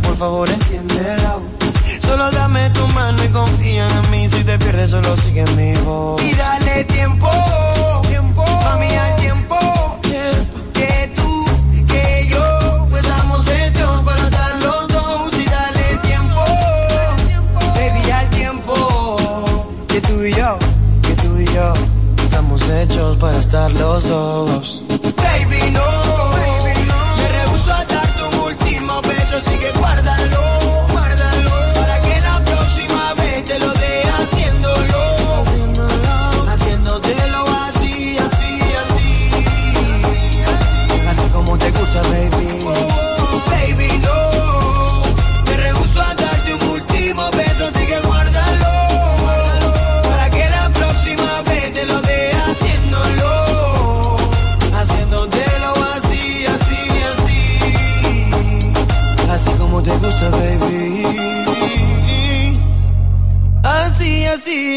por favor, entiéndelo. Solo dame tu mano y confía en mí. Si te pierdes, solo sigue mi voz. Y dale tiempo, tiempo, mami, al tiempo. Que tú, que yo, pues estamos hechos para estar los dos. Y dale tiempo, baby, al tiempo. Que tú y yo, que tú y yo, estamos hechos para estar los dos.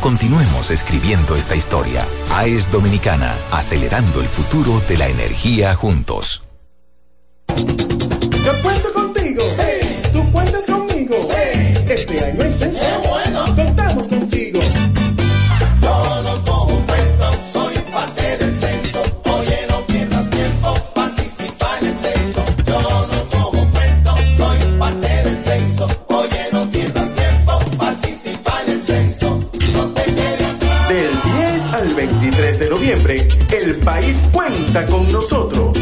Continuemos escribiendo esta historia. AES Dominicana, acelerando el futuro de la energía juntos. Yo cuento contigo. Tú cuentas conmigo. Este año es noviembre, el país cuenta con nosotros.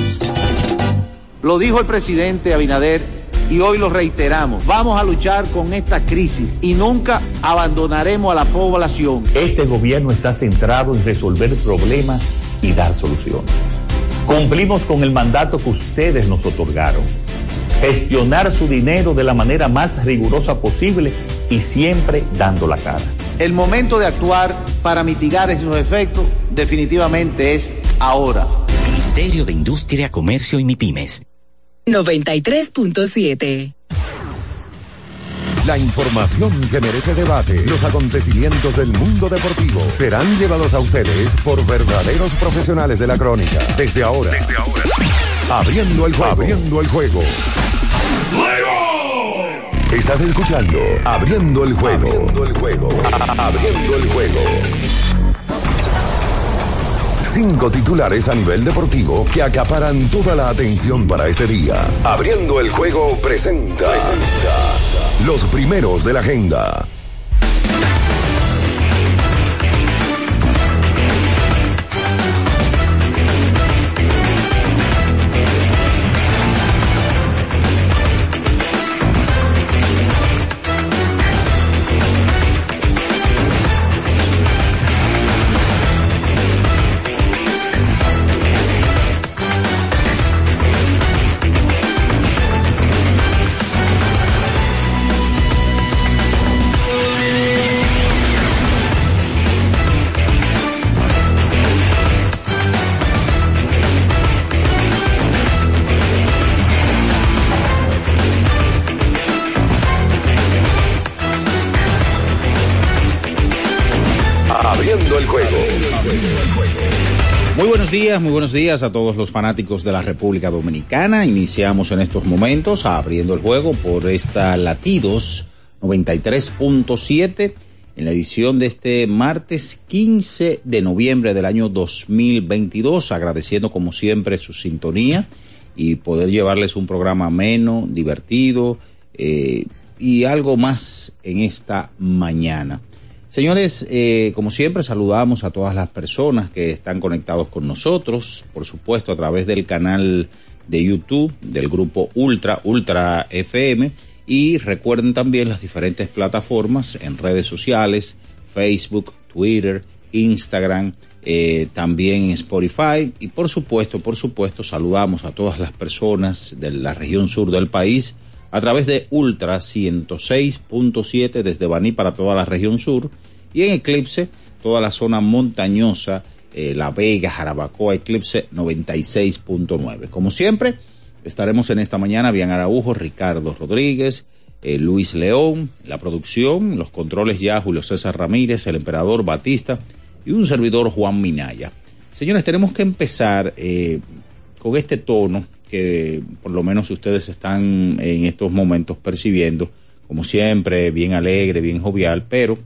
Lo dijo el presidente Abinader y hoy lo reiteramos. Vamos a luchar con esta crisis y nunca abandonaremos a la población. Este gobierno está centrado en resolver problemas y dar soluciones. Cumplimos con el mandato que ustedes nos otorgaron. Gestionar su dinero de la manera más rigurosa posible y siempre dando la cara. El momento de actuar para mitigar esos efectos definitivamente es ahora. Ministerio de Industria, Comercio y MIPIMES. 93.7. La información que merece debate, los acontecimientos del mundo deportivo serán llevados a ustedes por verdaderos profesionales de la crónica. Desde ahora, Desde ahora. abriendo el juego, abriendo el juego. Estás escuchando Abriendo el juego. Abriendo el juego. Abriendo el juego. Cinco titulares a nivel deportivo que acaparan toda la atención para este día. Abriendo el juego presenta, presenta los primeros de la agenda. Días, muy buenos días a todos los fanáticos de la República Dominicana. Iniciamos en estos momentos abriendo el juego por esta Latidos 93.7 en la edición de este martes 15 de noviembre del año 2022, agradeciendo como siempre su sintonía y poder llevarles un programa ameno, divertido eh, y algo más en esta mañana. Señores, eh, como siempre saludamos a todas las personas que están conectados con nosotros, por supuesto a través del canal de YouTube del grupo Ultra, Ultra FM, y recuerden también las diferentes plataformas en redes sociales, Facebook, Twitter, Instagram, eh, también Spotify. Y por supuesto, por supuesto, saludamos a todas las personas de la región sur del país a través de Ultra 106.7 desde Baní para toda la región sur y en Eclipse toda la zona montañosa, eh, La Vega, Jarabacoa, Eclipse 96.9. Como siempre, estaremos en esta mañana Bian Araujo, Ricardo Rodríguez, eh, Luis León, la producción, los controles ya Julio César Ramírez, el emperador Batista y un servidor Juan Minaya. Señores, tenemos que empezar eh, con este tono que por lo menos ustedes están en estos momentos percibiendo, como siempre, bien alegre, bien jovial, pero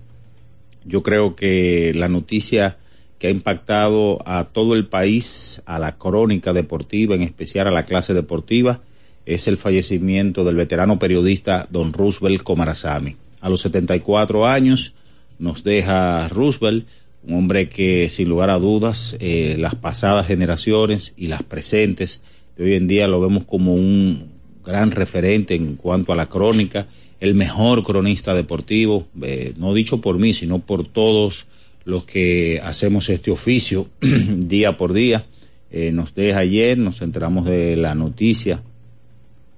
yo creo que la noticia que ha impactado a todo el país, a la crónica deportiva, en especial a la clase deportiva, es el fallecimiento del veterano periodista don Roosevelt Comarazami. A los 74 años nos deja Roosevelt, un hombre que sin lugar a dudas eh, las pasadas generaciones y las presentes hoy en día lo vemos como un gran referente en cuanto a la crónica, el mejor cronista deportivo, eh, no dicho por mí, sino por todos los que hacemos este oficio día por día. Eh, nos deja ayer, nos enteramos de la noticia,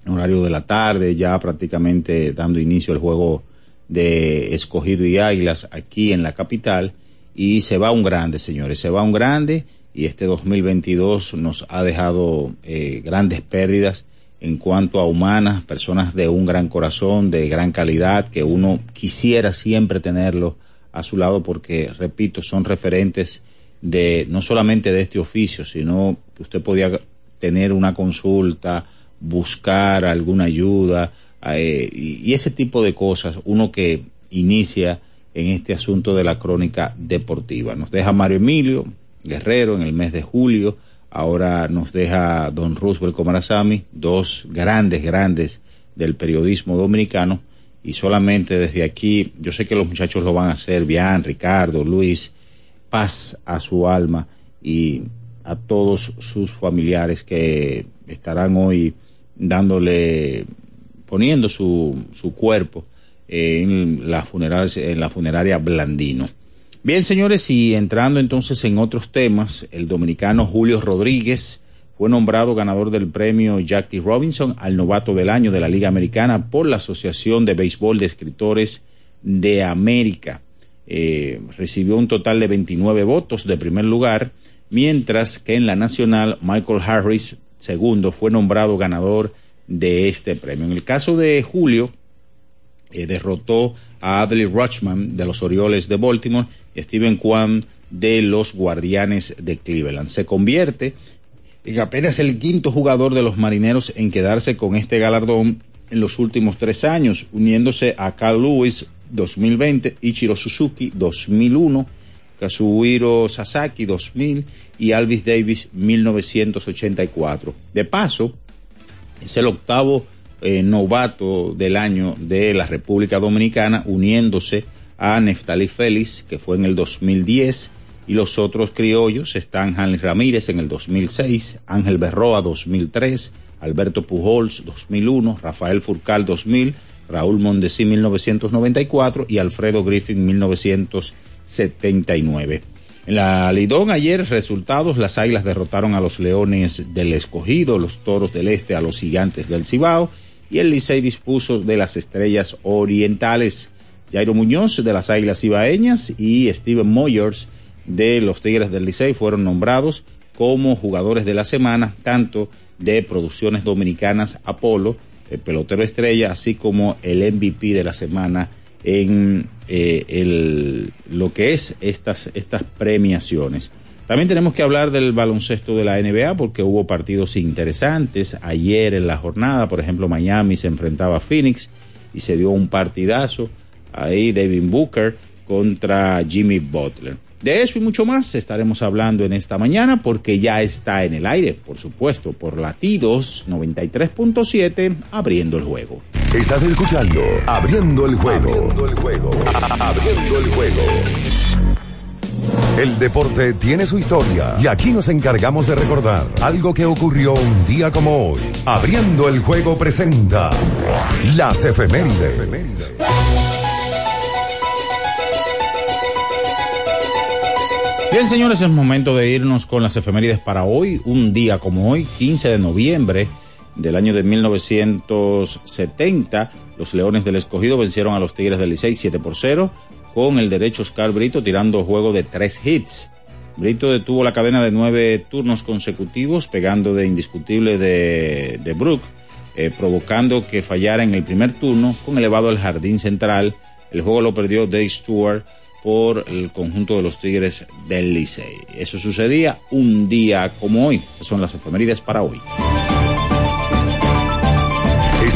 horario de la tarde, ya prácticamente dando inicio al juego de Escogido y Águilas aquí en la capital. Y se va un grande, señores, se va un grande y este 2022 nos ha dejado eh, grandes pérdidas en cuanto a humanas, personas de un gran corazón, de gran calidad, que uno quisiera siempre tenerlo a su lado porque, repito, son referentes de no solamente de este oficio, sino que usted podía tener una consulta, buscar alguna ayuda eh, y ese tipo de cosas, uno que inicia en este asunto de la crónica deportiva. Nos deja Mario Emilio, Guerrero en el mes de julio. Ahora nos deja don Roosevelt Comarazami, dos grandes, grandes del periodismo dominicano. Y solamente desde aquí, yo sé que los muchachos lo van a hacer, Bian, Ricardo, Luis, paz a su alma y a todos sus familiares que estarán hoy dándole, poniendo su, su cuerpo en la en la funeraria Blandino. Bien, señores, y entrando entonces en otros temas, el dominicano Julio Rodríguez fue nombrado ganador del premio Jackie Robinson al novato del año de la Liga Americana por la Asociación de Béisbol de Escritores de América. Eh, recibió un total de 29 votos de primer lugar, mientras que en la nacional Michael Harris, segundo, fue nombrado ganador de este premio. En el caso de Julio, eh, derrotó a Adley Rutschman de los Orioles de Baltimore y Steven Kwan de los Guardianes de Cleveland. Se convierte en apenas el quinto jugador de los Marineros en quedarse con este galardón en los últimos tres años, uniéndose a Carl Lewis 2020, Ichiro Suzuki 2001, Kazuhiro Sasaki 2000 y Alvis Davis 1984. De paso, es el octavo eh, novato del año de la República Dominicana, uniéndose a Neftali Félix, que fue en el 2010, y los otros criollos están Hanley Ramírez en el 2006, Ángel Berroa 2003, Alberto Pujols 2001, Rafael Furcal 2000, Raúl Mondesí 1994 y Alfredo Griffin 1979. En la Lidón ayer resultados, las Águilas derrotaron a los Leones del Escogido, los Toros del Este a los Gigantes del Cibao y el Licey dispuso de las Estrellas Orientales. Jairo Muñoz de las Águilas Ibaeñas y Steven Moyers de los Tigres del Licey fueron nombrados como jugadores de la semana, tanto de producciones dominicanas Apolo, el pelotero estrella, así como el MVP de la semana en eh, el, lo que es estas, estas premiaciones. También tenemos que hablar del baloncesto de la NBA porque hubo partidos interesantes ayer en la jornada. Por ejemplo, Miami se enfrentaba a Phoenix y se dio un partidazo. Ahí David Booker contra Jimmy Butler. De eso y mucho más estaremos hablando en esta mañana porque ya está en el aire, por supuesto, por latidos 93.7, abriendo el juego. Estás escuchando Abriendo el juego. Abriendo el juego. Abriendo el juego. El deporte tiene su historia y aquí nos encargamos de recordar algo que ocurrió un día como hoy. Abriendo el juego presenta las efemérides. Bien, señores, es momento de irnos con las efemérides para hoy. Un día como hoy, 15 de noviembre del año de 1970, los Leones del Escogido vencieron a los Tigres del Licey 7 por 0 con el derecho Oscar Brito tirando juego de tres hits. Brito detuvo la cadena de nueve turnos consecutivos, pegando de indiscutible de, de Brook, eh, provocando que fallara en el primer turno con elevado al jardín central. El juego lo perdió Dave Stewart por el conjunto de los Tigres del Licey. Eso sucedía un día como hoy. Son las efemérides para hoy.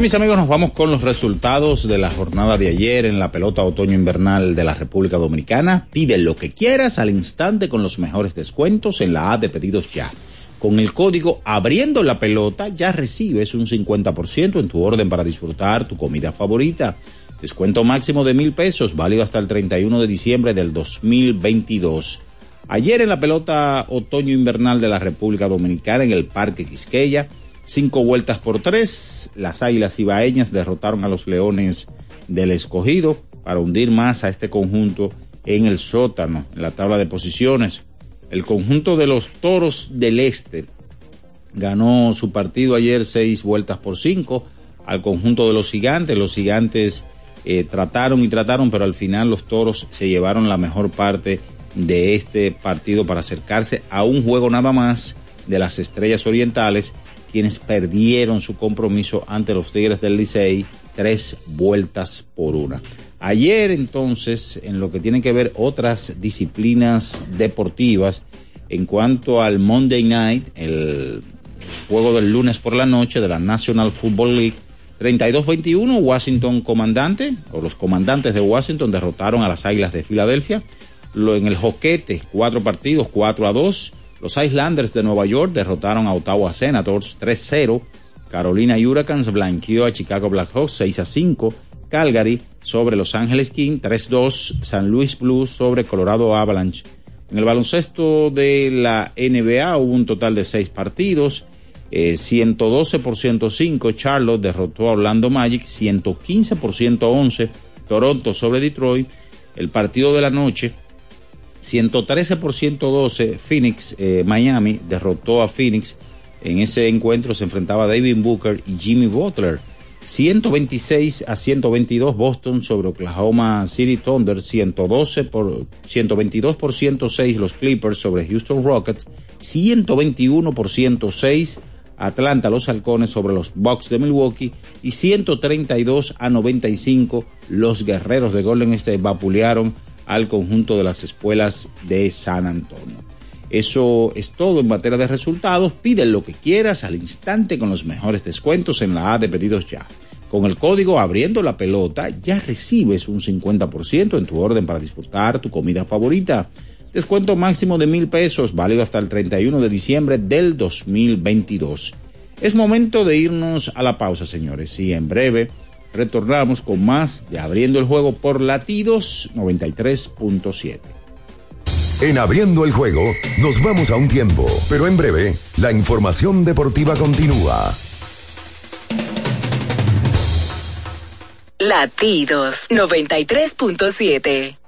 Mis amigos, nos vamos con los resultados de la jornada de ayer en la pelota otoño-invernal de la República Dominicana. Pide lo que quieras al instante con los mejores descuentos en la A de pedidos ya. Con el código abriendo la pelota ya recibes un 50% en tu orden para disfrutar tu comida favorita. Descuento máximo de mil pesos, válido hasta el 31 de diciembre del 2022. Ayer en la pelota otoño-invernal de la República Dominicana en el Parque Quisqueya, cinco vueltas por tres, las Águilas Ibaeñas derrotaron a los Leones del Escogido para hundir más a este conjunto en el sótano, en la tabla de posiciones. El conjunto de los Toros del Este ganó su partido ayer seis vueltas por cinco al conjunto de los Gigantes. Los Gigantes eh, trataron y trataron, pero al final los Toros se llevaron la mejor parte de este partido para acercarse a un juego nada más de las Estrellas Orientales, quienes perdieron su compromiso ante los Tigres del Licey tres vueltas por una. Ayer entonces, en lo que tiene que ver otras disciplinas deportivas, en cuanto al Monday Night, el juego del lunes por la noche de la National Football League, 32-21, Washington comandante, o los comandantes de Washington derrotaron a las Águilas de Filadelfia. Lo, en el joquete, cuatro partidos, 4 a 2. Los Islanders de Nueva York derrotaron a Ottawa Senators 3-0. Carolina Hurricanes blanqueó a Chicago Blackhawks 6 a 5. Calgary sobre Los Ángeles King 3-2. San Luis Blues sobre Colorado Avalanche. En el baloncesto de la NBA hubo un total de seis partidos. Eh, 112 por 105 Charlotte derrotó a Orlando Magic, 115 por 111 Toronto sobre Detroit. El partido de la noche, 113 por 112 Phoenix, eh, Miami derrotó a Phoenix. En ese encuentro se enfrentaba David Booker y Jimmy Butler. 126 a 122 Boston sobre Oklahoma City Thunder, 112 por 122 por 106 los Clippers sobre Houston Rockets, 121 por 106 Atlanta los Halcones sobre los Bucks de Milwaukee y 132 a 95 los Guerreros de Golden State vapulearon al conjunto de las escuelas de San Antonio. Eso es todo en materia de resultados. Pide lo que quieras al instante con los mejores descuentos en la A de pedidos ya. Con el código abriendo la pelota ya recibes un 50% en tu orden para disfrutar tu comida favorita. Descuento máximo de mil pesos, válido hasta el 31 de diciembre del 2022. Es momento de irnos a la pausa, señores, y en breve retornamos con más de Abriendo el Juego por Latidos 93.7. En Abriendo el Juego nos vamos a un tiempo, pero en breve la información deportiva continúa. Latidos 93.7.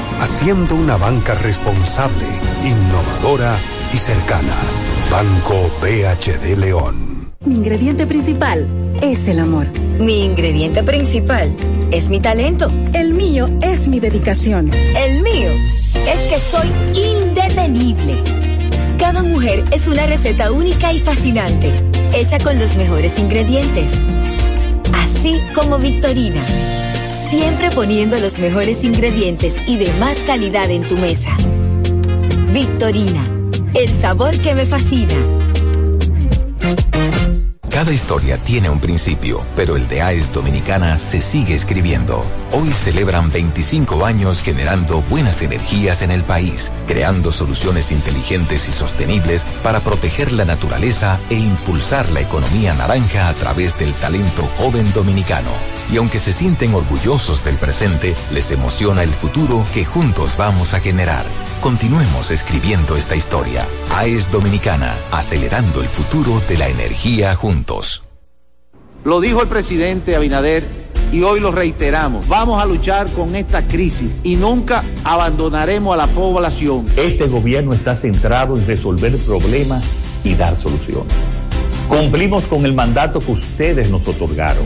haciendo una banca responsable, innovadora y cercana. Banco BHD León. Mi ingrediente principal es el amor. Mi ingrediente principal es mi talento. El mío es mi dedicación. El mío es que soy indetenible. Cada mujer es una receta única y fascinante, hecha con los mejores ingredientes. Así como Victorina, siempre poniendo los mejores ingredientes y de más calidad en tu mesa. Victorina, el sabor que me fascina. Cada historia tiene un principio, pero el de AES Dominicana se sigue escribiendo. Hoy celebran 25 años generando buenas energías en el país, creando soluciones inteligentes y sostenibles para proteger la naturaleza e impulsar la economía naranja a través del talento joven dominicano. Y aunque se sienten orgullosos del presente, les emociona el futuro que juntos vamos a generar. Continuemos escribiendo esta historia. AES Dominicana, acelerando el futuro de la energía juntos. Lo dijo el presidente Abinader y hoy lo reiteramos. Vamos a luchar con esta crisis y nunca abandonaremos a la población. Este gobierno está centrado en resolver problemas y dar soluciones. Cumplimos con el mandato que ustedes nos otorgaron.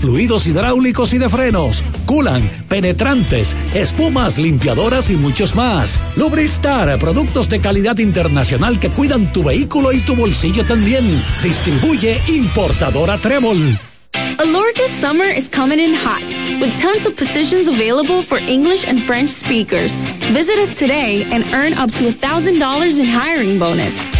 fluidos hidráulicos y de frenos, culan, penetrantes, espumas, limpiadoras y muchos más. Lubristar, productos de calidad internacional que cuidan tu vehículo y tu bolsillo también. Distribuye importadora Trébol. Alorca's summer is coming in hot, with tons of positions available for English and French speakers. Visit us today and earn up to $1,000 in hiring bonus.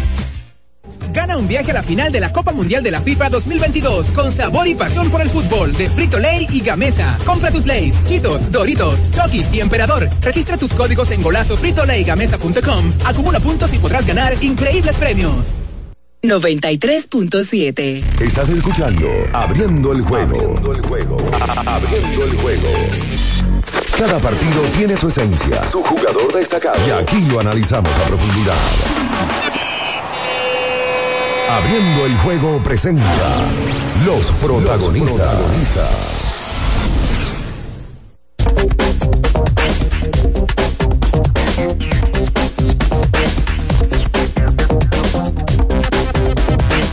Gana un viaje a la final de la Copa Mundial de la FIFA 2022 con sabor y pasión por el fútbol de Frito Lay y Gamesa. Compra tus Lays, Chitos, Doritos, Chokis y Emperador. Registra tus códigos en golazo fritolaygamesa.com. Acumula puntos y podrás ganar increíbles premios. 93.7 Estás escuchando Abriendo el juego. Abriendo el juego. Abriendo el juego. Cada partido tiene su esencia, su jugador destacado. Y aquí lo analizamos a profundidad. Abriendo el juego presenta los protagonistas.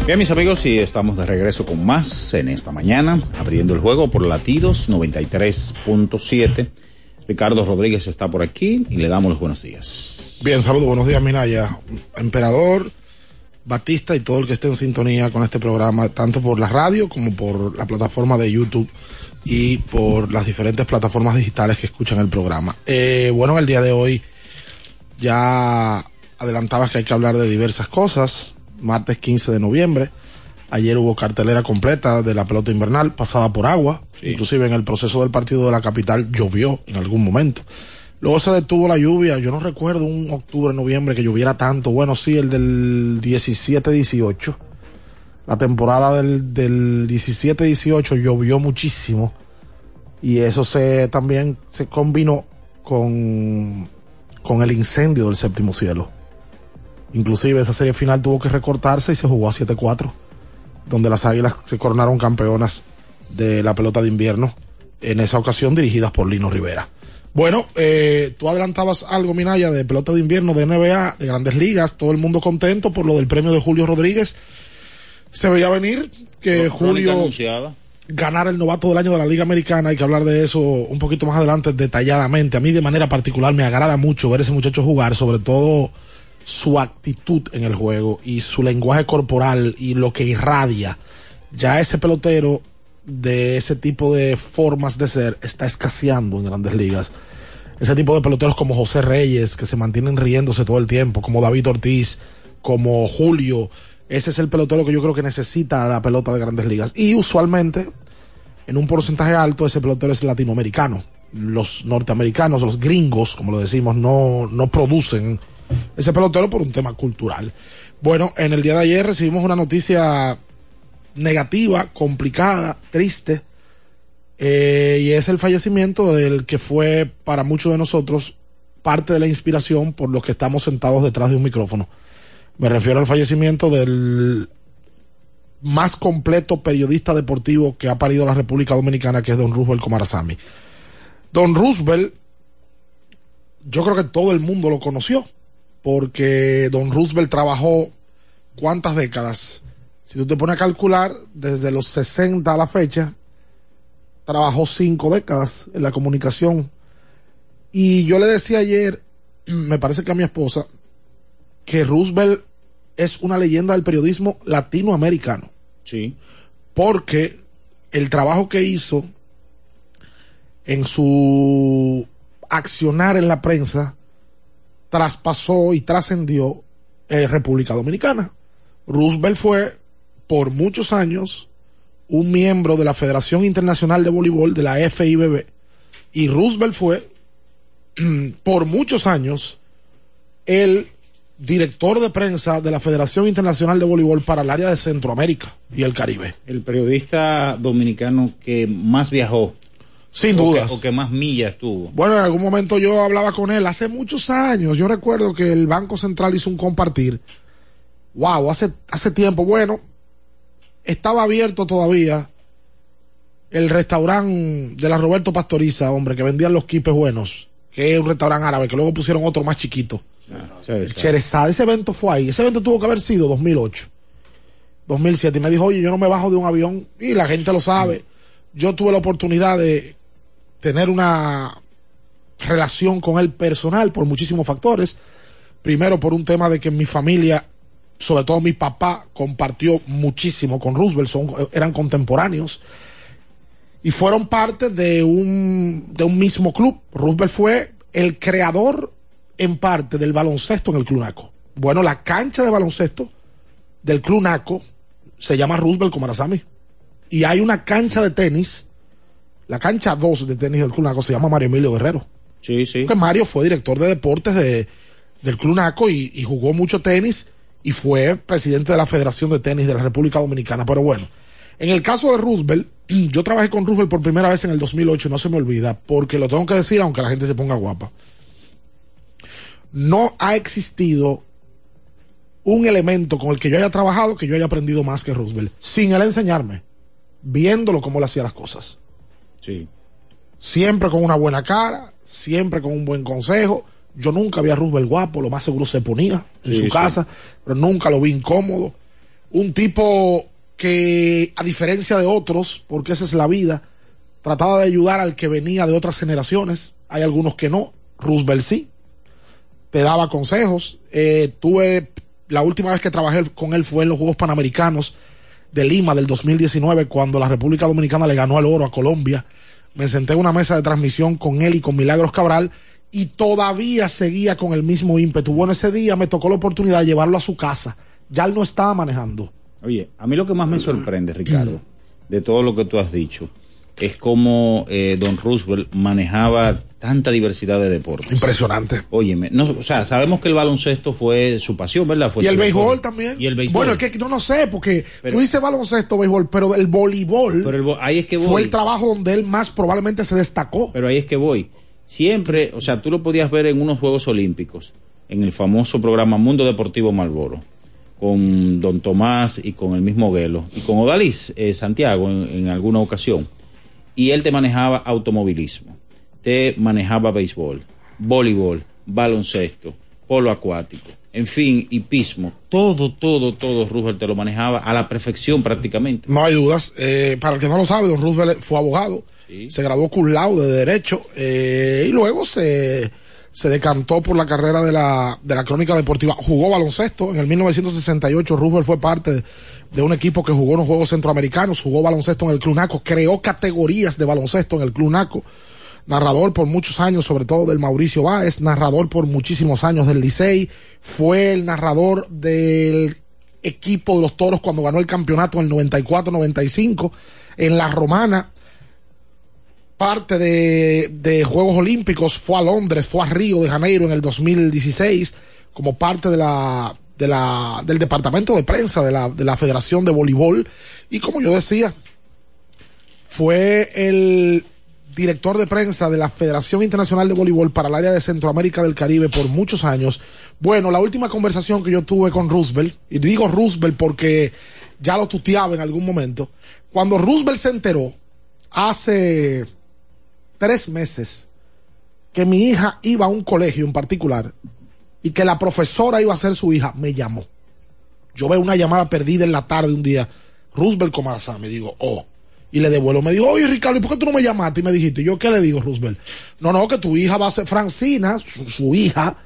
Bien, mis amigos, y estamos de regreso con más en esta mañana, abriendo el juego por latidos 93.7. Ricardo Rodríguez está por aquí y le damos los buenos días. Bien, saludos, buenos días, Minaya. Emperador, Batista y todo el que esté en sintonía con este programa, tanto por la radio como por la plataforma de YouTube y por las diferentes plataformas digitales que escuchan el programa. Eh, bueno, el día de hoy ya adelantabas que hay que hablar de diversas cosas. Martes 15 de noviembre. Ayer hubo cartelera completa de la pelota invernal pasada por agua. Inclusive en el proceso del partido de la capital llovió en algún momento. Luego se detuvo la lluvia. Yo no recuerdo un octubre, noviembre que lloviera tanto. Bueno, sí, el del 17-18. La temporada del, del 17-18 llovió muchísimo. Y eso se también se combinó con, con el incendio del séptimo cielo. Inclusive esa serie final tuvo que recortarse y se jugó a 7-4, donde las Águilas se coronaron campeonas de la pelota de invierno, en esa ocasión dirigidas por Lino Rivera. Bueno, eh, tú adelantabas algo, Minaya, de pelota de invierno, de NBA, de grandes ligas, todo el mundo contento por lo del premio de Julio Rodríguez. Se veía venir que Julio anunciada. ganar el novato del año de la Liga Americana. Hay que hablar de eso un poquito más adelante detalladamente. A mí de manera particular me agrada mucho ver ese muchacho jugar, sobre todo su actitud en el juego y su lenguaje corporal y lo que irradia. Ya ese pelotero de ese tipo de formas de ser está escaseando en grandes ligas. Ese tipo de peloteros como José Reyes, que se mantienen riéndose todo el tiempo, como David Ortiz, como Julio, ese es el pelotero que yo creo que necesita la pelota de grandes ligas. Y usualmente, en un porcentaje alto, ese pelotero es latinoamericano. Los norteamericanos, los gringos, como lo decimos, no, no producen ese pelotero por un tema cultural. Bueno, en el día de ayer recibimos una noticia negativa, complicada, triste, eh, y es el fallecimiento del que fue para muchos de nosotros parte de la inspiración por los que estamos sentados detrás de un micrófono. Me refiero al fallecimiento del más completo periodista deportivo que ha parido la República Dominicana, que es don Roosevelt Comarazami. Don Roosevelt, yo creo que todo el mundo lo conoció, porque don Roosevelt trabajó cuántas décadas. Si tú te pones a calcular, desde los 60 a la fecha, trabajó cinco décadas en la comunicación. Y yo le decía ayer, me parece que a mi esposa, que Roosevelt es una leyenda del periodismo latinoamericano. Sí. Porque el trabajo que hizo en su accionar en la prensa traspasó y trascendió eh, República Dominicana. Roosevelt fue por muchos años un miembro de la Federación Internacional de Voleibol, de la FIBB, y Roosevelt fue por muchos años el director de prensa de la Federación Internacional de Voleibol para el área de Centroamérica y el Caribe. El periodista dominicano que más viajó. Sin. Que, o que más millas tuvo. Bueno, en algún momento yo hablaba con él hace muchos años. Yo recuerdo que el Banco Central hizo un compartir. Wow, hace, hace tiempo. Bueno, estaba abierto todavía el restaurante de la Roberto Pastoriza, hombre, que vendían los quipes buenos, que es un restaurante árabe, que luego pusieron otro más chiquito. El Cherezade, ese evento fue ahí. Ese evento tuvo que haber sido 2008, 2007. Y me dijo, oye, yo no me bajo de un avión. Y la gente lo sabe. Yo tuve la oportunidad de tener una relación con él personal por muchísimos factores. Primero por un tema de que mi familia, sobre todo mi papá, compartió muchísimo con Roosevelt, son, eran contemporáneos y fueron parte de un, de un mismo club. Roosevelt fue el creador en parte del baloncesto en el Club Naco. Bueno, la cancha de baloncesto del Club Naco se llama Roosevelt Comarazami. Y hay una cancha de tenis, la cancha 2 de tenis del Club Naco se llama Mario Emilio Guerrero. Sí, sí. Porque Mario fue director de deportes de, del Club Naco y, y jugó mucho tenis y fue presidente de la Federación de Tenis de la República Dominicana. Pero bueno, en el caso de Roosevelt, yo trabajé con Roosevelt por primera vez en el 2008, no se me olvida, porque lo tengo que decir aunque la gente se ponga guapa. No ha existido un elemento con el que yo haya trabajado que yo haya aprendido más que Roosevelt, sin él enseñarme, viéndolo cómo él hacía las cosas. Sí. Siempre con una buena cara, siempre con un buen consejo. Yo nunca vi a Roosevelt guapo, lo más seguro se ponía en Sí, su sí. casa, pero nunca lo vi incómodo. Un tipo que, a diferencia de otros, porque esa es la vida, trataba de ayudar al que venía de otras generaciones. Hay algunos que no. Roosevelt sí. Te daba consejos. Eh, tuve la última vez que trabajé con él fue en los Juegos Panamericanos de Lima del 2019, cuando la República Dominicana le ganó el oro a Colombia. Me senté en una mesa de transmisión con él y con Milagros Cabral y todavía seguía con el mismo ímpetu. Bueno, ese día me tocó la oportunidad de llevarlo a su casa. Ya él no estaba manejando. Oye, a mí lo que más me sorprende, Ricardo, de todo lo que tú has dicho, es cómo eh, Don Roosevelt manejaba tanta diversidad de deportes. Impresionante. Óyeme, no, o sea, sabemos que el baloncesto fue su pasión, ¿verdad? Fue y el béisbol deporte. también. Y el béisbol. Bueno, es que no, no sé, porque Pero- tú dices baloncesto, béisbol, pero el voleibol Pero el ahí es que voy. fue el trabajo donde él más probablemente se destacó. Pero ahí es que voy. Siempre, o sea, tú lo podías ver en unos Juegos Olímpicos, en el famoso programa Mundo Deportivo Malboro, con Don Tomás y con el mismo Guelo, y con Odalis eh, Santiago en, en alguna ocasión. Y él te manejaba automovilismo, te manejaba béisbol, voleibol, baloncesto, polo acuático, en fin, hipismo. Todo, todo, todo, Roosevelt te lo manejaba a la perfección prácticamente. No hay dudas. Eh, para el que no lo sabe, don Roosevelt fue abogado, se graduó cum de Derecho eh, y luego se, se decantó por la carrera de la, de la crónica deportiva. Jugó baloncesto. En el 1968 Roosevelt fue parte de un equipo que jugó en los Juegos Centroamericanos, jugó baloncesto en el Club Naco, creó categorías de baloncesto en el Club Naco. Narrador por muchos años, sobre todo del Mauricio Báez, narrador por muchísimos años del Licey, fue el narrador del equipo de los toros cuando ganó el campeonato en el 94-95 en la Romana. Parte de, de Juegos Olímpicos fue a Londres, fue a Río de Janeiro en el 2016 como parte de la, de la, del departamento de prensa de la, de la Federación de Voleibol. Y como yo decía, fue el director de prensa de la Federación Internacional de Voleibol para el área de Centroamérica del Caribe por muchos años. Bueno, la última conversación que yo tuve con Roosevelt, y digo Roosevelt porque ya lo tuteaba en algún momento, cuando Roosevelt se enteró hace tres meses que mi hija iba a un colegio en particular y que la profesora iba a ser su hija, me llamó. Yo veo una llamada perdida en la tarde un día, Roosevelt Comarazán, me digo, oh, y le devuelvo. Me dijo, oye Ricardo, ¿y por qué tú no me llamaste? Y me dijiste, ¿yo qué le digo, Roosevelt? No, no, que tu hija va a ser Francina, su, su hija,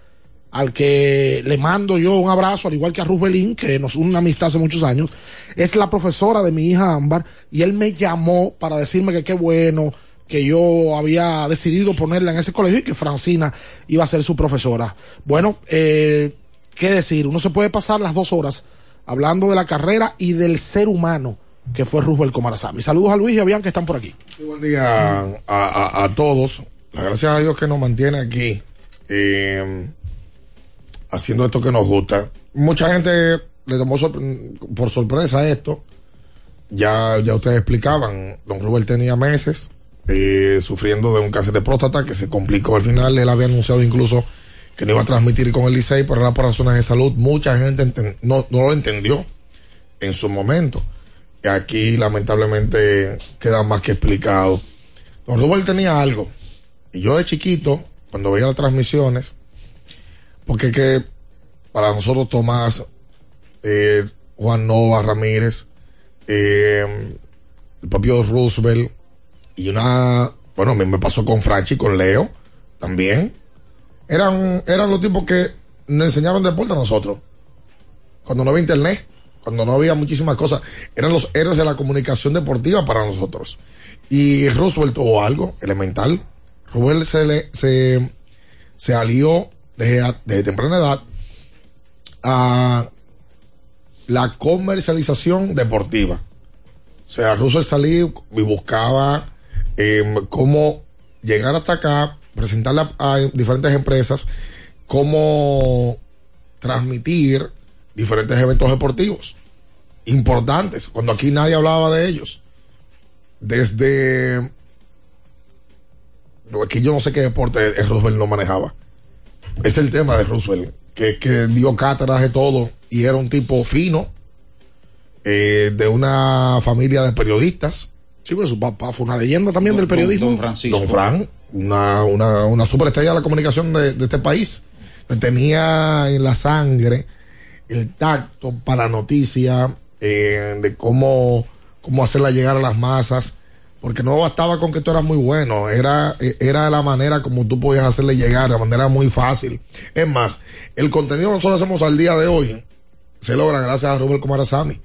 al que le mando yo un abrazo, al igual que a Roosevelt, que nos une una amistad hace muchos años, es la profesora de mi hija Ámbar, y él me llamó para decirme que qué bueno que yo había decidido ponerla en ese colegio y que Francina iba a ser su profesora. Bueno, eh, qué decir, uno se puede pasar las dos horas hablando de la carrera y del ser humano que fue Roosevelt Comarazami. Saludos a Luis y a Bian que están por aquí. Sí, buen día a, todos. Gracias a Dios que nos mantiene aquí eh, haciendo esto que nos gusta. Mucha gente le tomó por sorpresa esto. Ya, ya ustedes explicaban, don Rubén tenía meses eh, sufriendo de un cáncer de próstata que se complicó al final. Él había anunciado incluso que no iba a transmitir con el Licey, pero era por razones de salud. Mucha gente no, no lo entendió en su momento. Aquí lamentablemente queda más que explicado. Don Rubén tenía algo. Y yo de chiquito, cuando veía las transmisiones, porque que para nosotros Tomás, eh, Juan Nova Ramírez, eh, el propio Roosevelt, y una, bueno, a mí me pasó con Franchi, con Leo, también, eran, eran los tipos que nos enseñaron deporte a nosotros. Cuando no había internet, cuando no había muchísimas cosas, eran los héroes de la comunicación deportiva para nosotros. Y Roosevelt tuvo algo elemental. Roosevelt se, le, se, se alió desde, desde temprana edad a la comercialización deportiva. O sea, Roosevelt salía y buscaba eh, cómo llegar hasta acá, presentarle a, diferentes empresas, cómo transmitir diferentes eventos deportivos importantes, cuando aquí nadie hablaba de ellos. Desde... Aquí yo no sé qué deporte el Roosevelt no manejaba. Es el tema de Roosevelt, que, que dio cátedras de todo y era un tipo fino, eh, de una familia de periodistas. Sí, pues su papá fue una leyenda también del periodismo. Don Francisco. Don Fran, una, una, una superestrella de la comunicación de, de este país. Tenía en la sangre el tacto para noticia, eh, de cómo, cómo hacerla llegar a las masas, porque no bastaba con que tú eras muy bueno, era, era la manera como tú podías hacerle llegar, de manera muy fácil. Es más, el contenido que nosotros hacemos al día de hoy, se logra gracias a Robert Comarazami,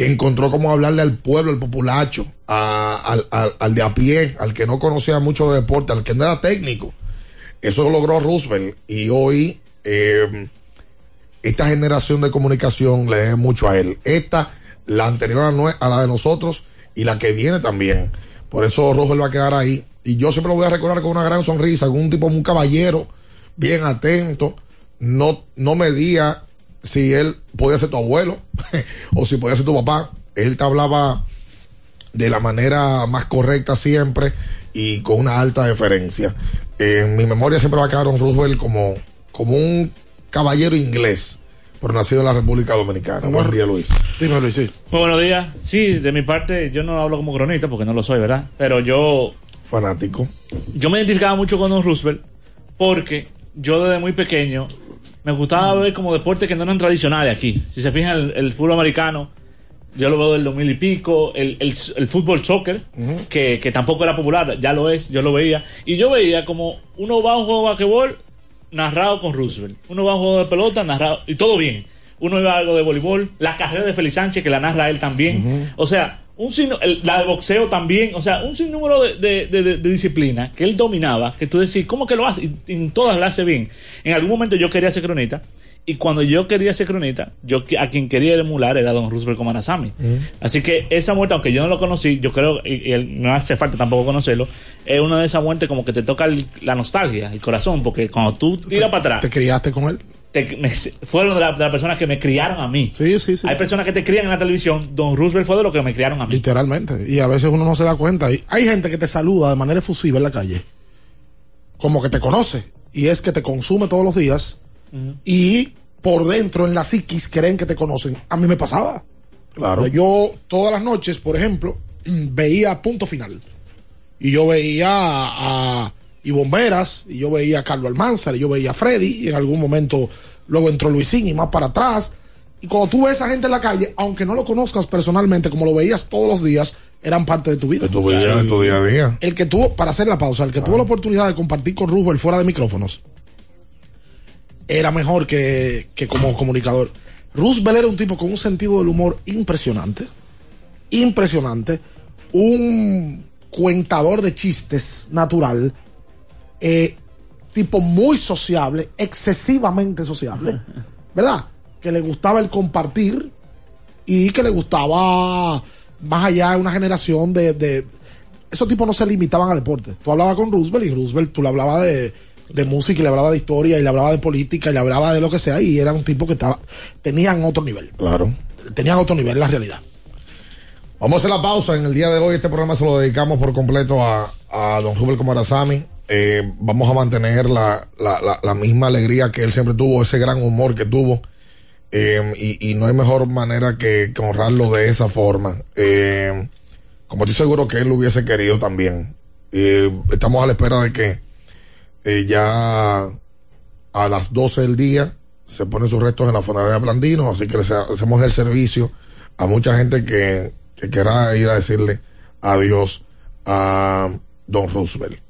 que encontró cómo hablarle al pueblo, al populacho, al, al- al de a pie, al que no conocía mucho de deporte, al que no era técnico. Eso lo logró Roosevelt y hoy eh, esta generación de comunicación le debe mucho a él. Esta, la anterior a la de nosotros y la que viene también. Por eso Roosevelt va a quedar ahí. Y yo siempre lo voy a recordar con una gran sonrisa, con un tipo, un caballero, bien atento. No, no medía si él podía ser tu abuelo o si podía ser tu papá. Él te hablaba de la manera más correcta siempre y con una alta deferencia. En mi memoria siempre va a quedar Don Roosevelt como, como un caballero inglés, pero nacido en la República Dominicana. Buen día, Luis. Dime, Luis, sí. Muy buenos días. Sí, de mi parte, yo no hablo como cronista porque no lo soy, ¿verdad? Pero yo. Fanático. Yo me identificaba mucho con Don Roosevelt porque yo desde muy pequeño me gustaba ver como deportes que no eran tradicionales aquí. Si se fijan, el, el fútbol americano, yo lo veo del 2000 y pico, el, el, el fútbol soccer, que, que tampoco era popular, ya lo es, yo lo veía. Y yo veía como uno va a un juego de basquetbol narrado con Roosevelt, uno va a un juego de pelota narrado, y todo bien. Uno iba a algo de voleibol, la carrera de Félix Sánchez, que la narra él también. O sea, un la de boxeo también, o sea, un sinnúmero de, de, de, de- de disciplinas que él dominaba, que tú decís, ¿cómo que lo hace? Y, en todas las hace bien. En algún momento yo quería ser cronista, y cuando yo quería ser cronista, yo a quien quería emular era don Roosevelt Comanasami. Así que esa muerte, aunque yo no lo conocí, yo creo, y, no hace falta tampoco conocerlo, es una de esas muertes como que te toca el- la nostalgia, el corazón, porque cuando tú tiras para atrás, ¿Te criaste con él? Te- me- fueron de, la- de las personas que me criaron a mí. Sí, sí, sí. Hay personas que te crían en la televisión, don Roosevelt fue de los que me criaron a mí. Literalmente. Y a veces uno no se da cuenta. Y hay gente que te saluda de manera efusiva en la calle. Como que te conoce. Y es que te consume todos los días. Y por dentro, en la psiquis, creen que te conocen. A mí me pasaba. Claro. Yo todas las noches, por ejemplo, veía Punto Final. Y yo veía a, a y Bomberas, y yo veía a Carlos Almanzar, y yo veía a Freddy, y en algún momento luego entró Luisín y más para atrás. Y cuando tú ves a esa gente en la calle, aunque no lo conozcas personalmente, como lo veías todos los días, eran parte de tu vida. De tu vida, de tu día a día. El que tuvo, para hacer la pausa, el que tuvo la oportunidad de compartir con Roosevelt fuera de micrófonos, era mejor que, que como comunicador. Roosevelt era un tipo con un sentido del humor impresionante. Impresionante. Un cuentador de chistes natural. Eh, tipo muy sociable, excesivamente sociable. ¿Verdad? Que le gustaba el compartir y que le gustaba más allá de una generación de, de- esos tipos no se limitaban a deporte. Tú hablabas con Roosevelt y Roosevelt tú le hablabas de, de música y le hablaba de historia y le hablaba de política y le hablaba de lo que sea y era un tipo que estaba tenían otro nivel. Claro. Tenían otro nivel en la realidad. Vamos a hacer la pausa. En el día de hoy este programa se lo dedicamos por completo a, a don Rubel Comarazami. Eh, vamos a mantener la, la, la, misma alegría que él siempre tuvo, ese gran humor que tuvo. Eh, y, no hay mejor manera que, honrarlo de esa forma. Eh, como estoy seguro que él lo hubiese querido también. Eh, estamos a la espera de que eh, ya a las 12 del día se ponen sus restos en la funeraria Blandino, así que les hacemos el servicio a mucha gente que, que quiera ir a decirle adiós a Don Roosevelt.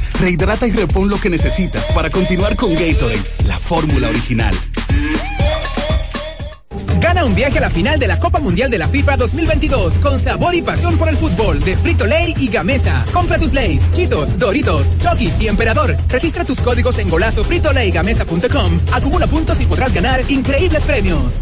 Rehidrata y repon lo que necesitas para continuar con Gatorade, la fórmula original. Gana un viaje a la final de la Copa Mundial de la FIFA 2022 con sabor y pasión por el fútbol de Frito Lay y Gamesa. Compra tus Lays, Chitos, Doritos, Chokis y Emperador. Registra tus códigos en golazo fritoleygamesa.com. Acumula puntos y podrás ganar increíbles premios.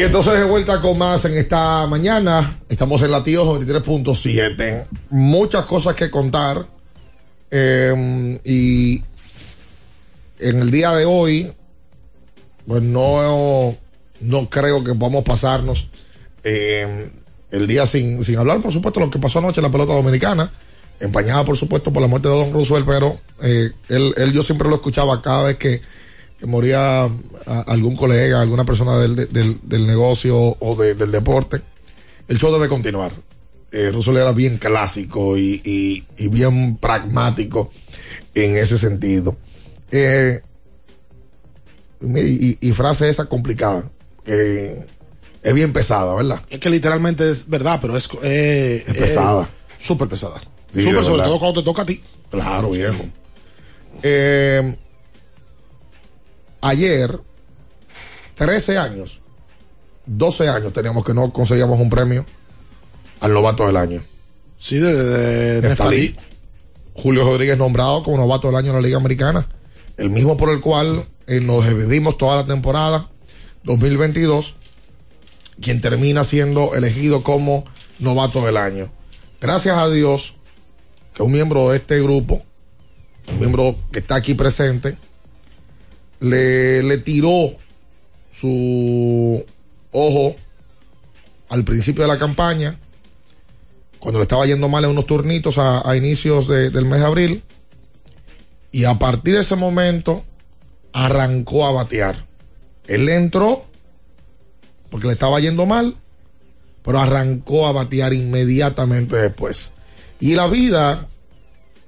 Y entonces de vuelta con más en esta mañana. Estamos en latidos 93.7. Muchas cosas que contar. Eh, y en el día de hoy, pues no, no creo que podamos pasarnos eh, el día sin, sin hablar, por supuesto, lo que pasó anoche en la pelota dominicana. Empañada, por supuesto, por la muerte de Don Roosevelt, pero eh, él, él yo siempre lo escuchaba cada vez que, que moría a- algún colega, alguna persona del, del, del negocio o de- del deporte. El show debe continuar. Eh, Roosevelt era bien clásico y, y- y bien pragmático en ese sentido. Eh, y, y frase esa complicada. que Es bien pesada, ¿verdad? Es que literalmente es verdad, pero es. eh, Es pesada. eh, Súper pesada. Sí, Súper, sobre todo cuando te toca a ti. Claro, viejo. Eh, ayer, 13 años, 12 años teníamos que no conseguíamos un premio al novato del año. Sí, de, de. Julio Rodríguez nombrado como novato del año en la Liga Americana. El mismo por el cual eh, nos vivimos toda la temporada 2022. Quien termina siendo elegido como novato del año. Gracias a Dios que un miembro de este grupo, un miembro que está aquí presente, le, le tiró su ojo al principio de la campaña, cuando le estaba yendo mal en unos turnitos a, inicios de- del mes de abril, y a partir de ese momento arrancó a batear. Él entró porque le estaba yendo mal, pero arrancó a batear inmediatamente después. Y la vida,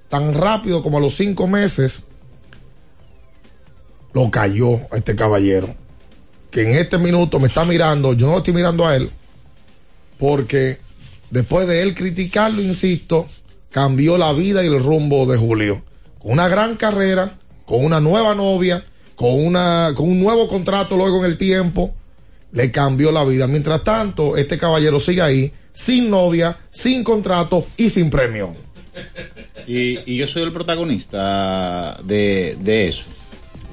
tan rápido como a los cinco meses, lo cayó a este caballero. Que en este minuto me está mirando, yo no lo estoy mirando a él, porque después de él criticarlo, insisto, cambió la vida y el rumbo de Julio. Con una gran carrera, con una nueva novia, con, una, con un nuevo contrato luego en el tiempo, le cambió la vida. Mientras tanto, este caballero sigue ahí, sin novia, sin contrato y sin premio. Y, yo soy el protagonista de eso.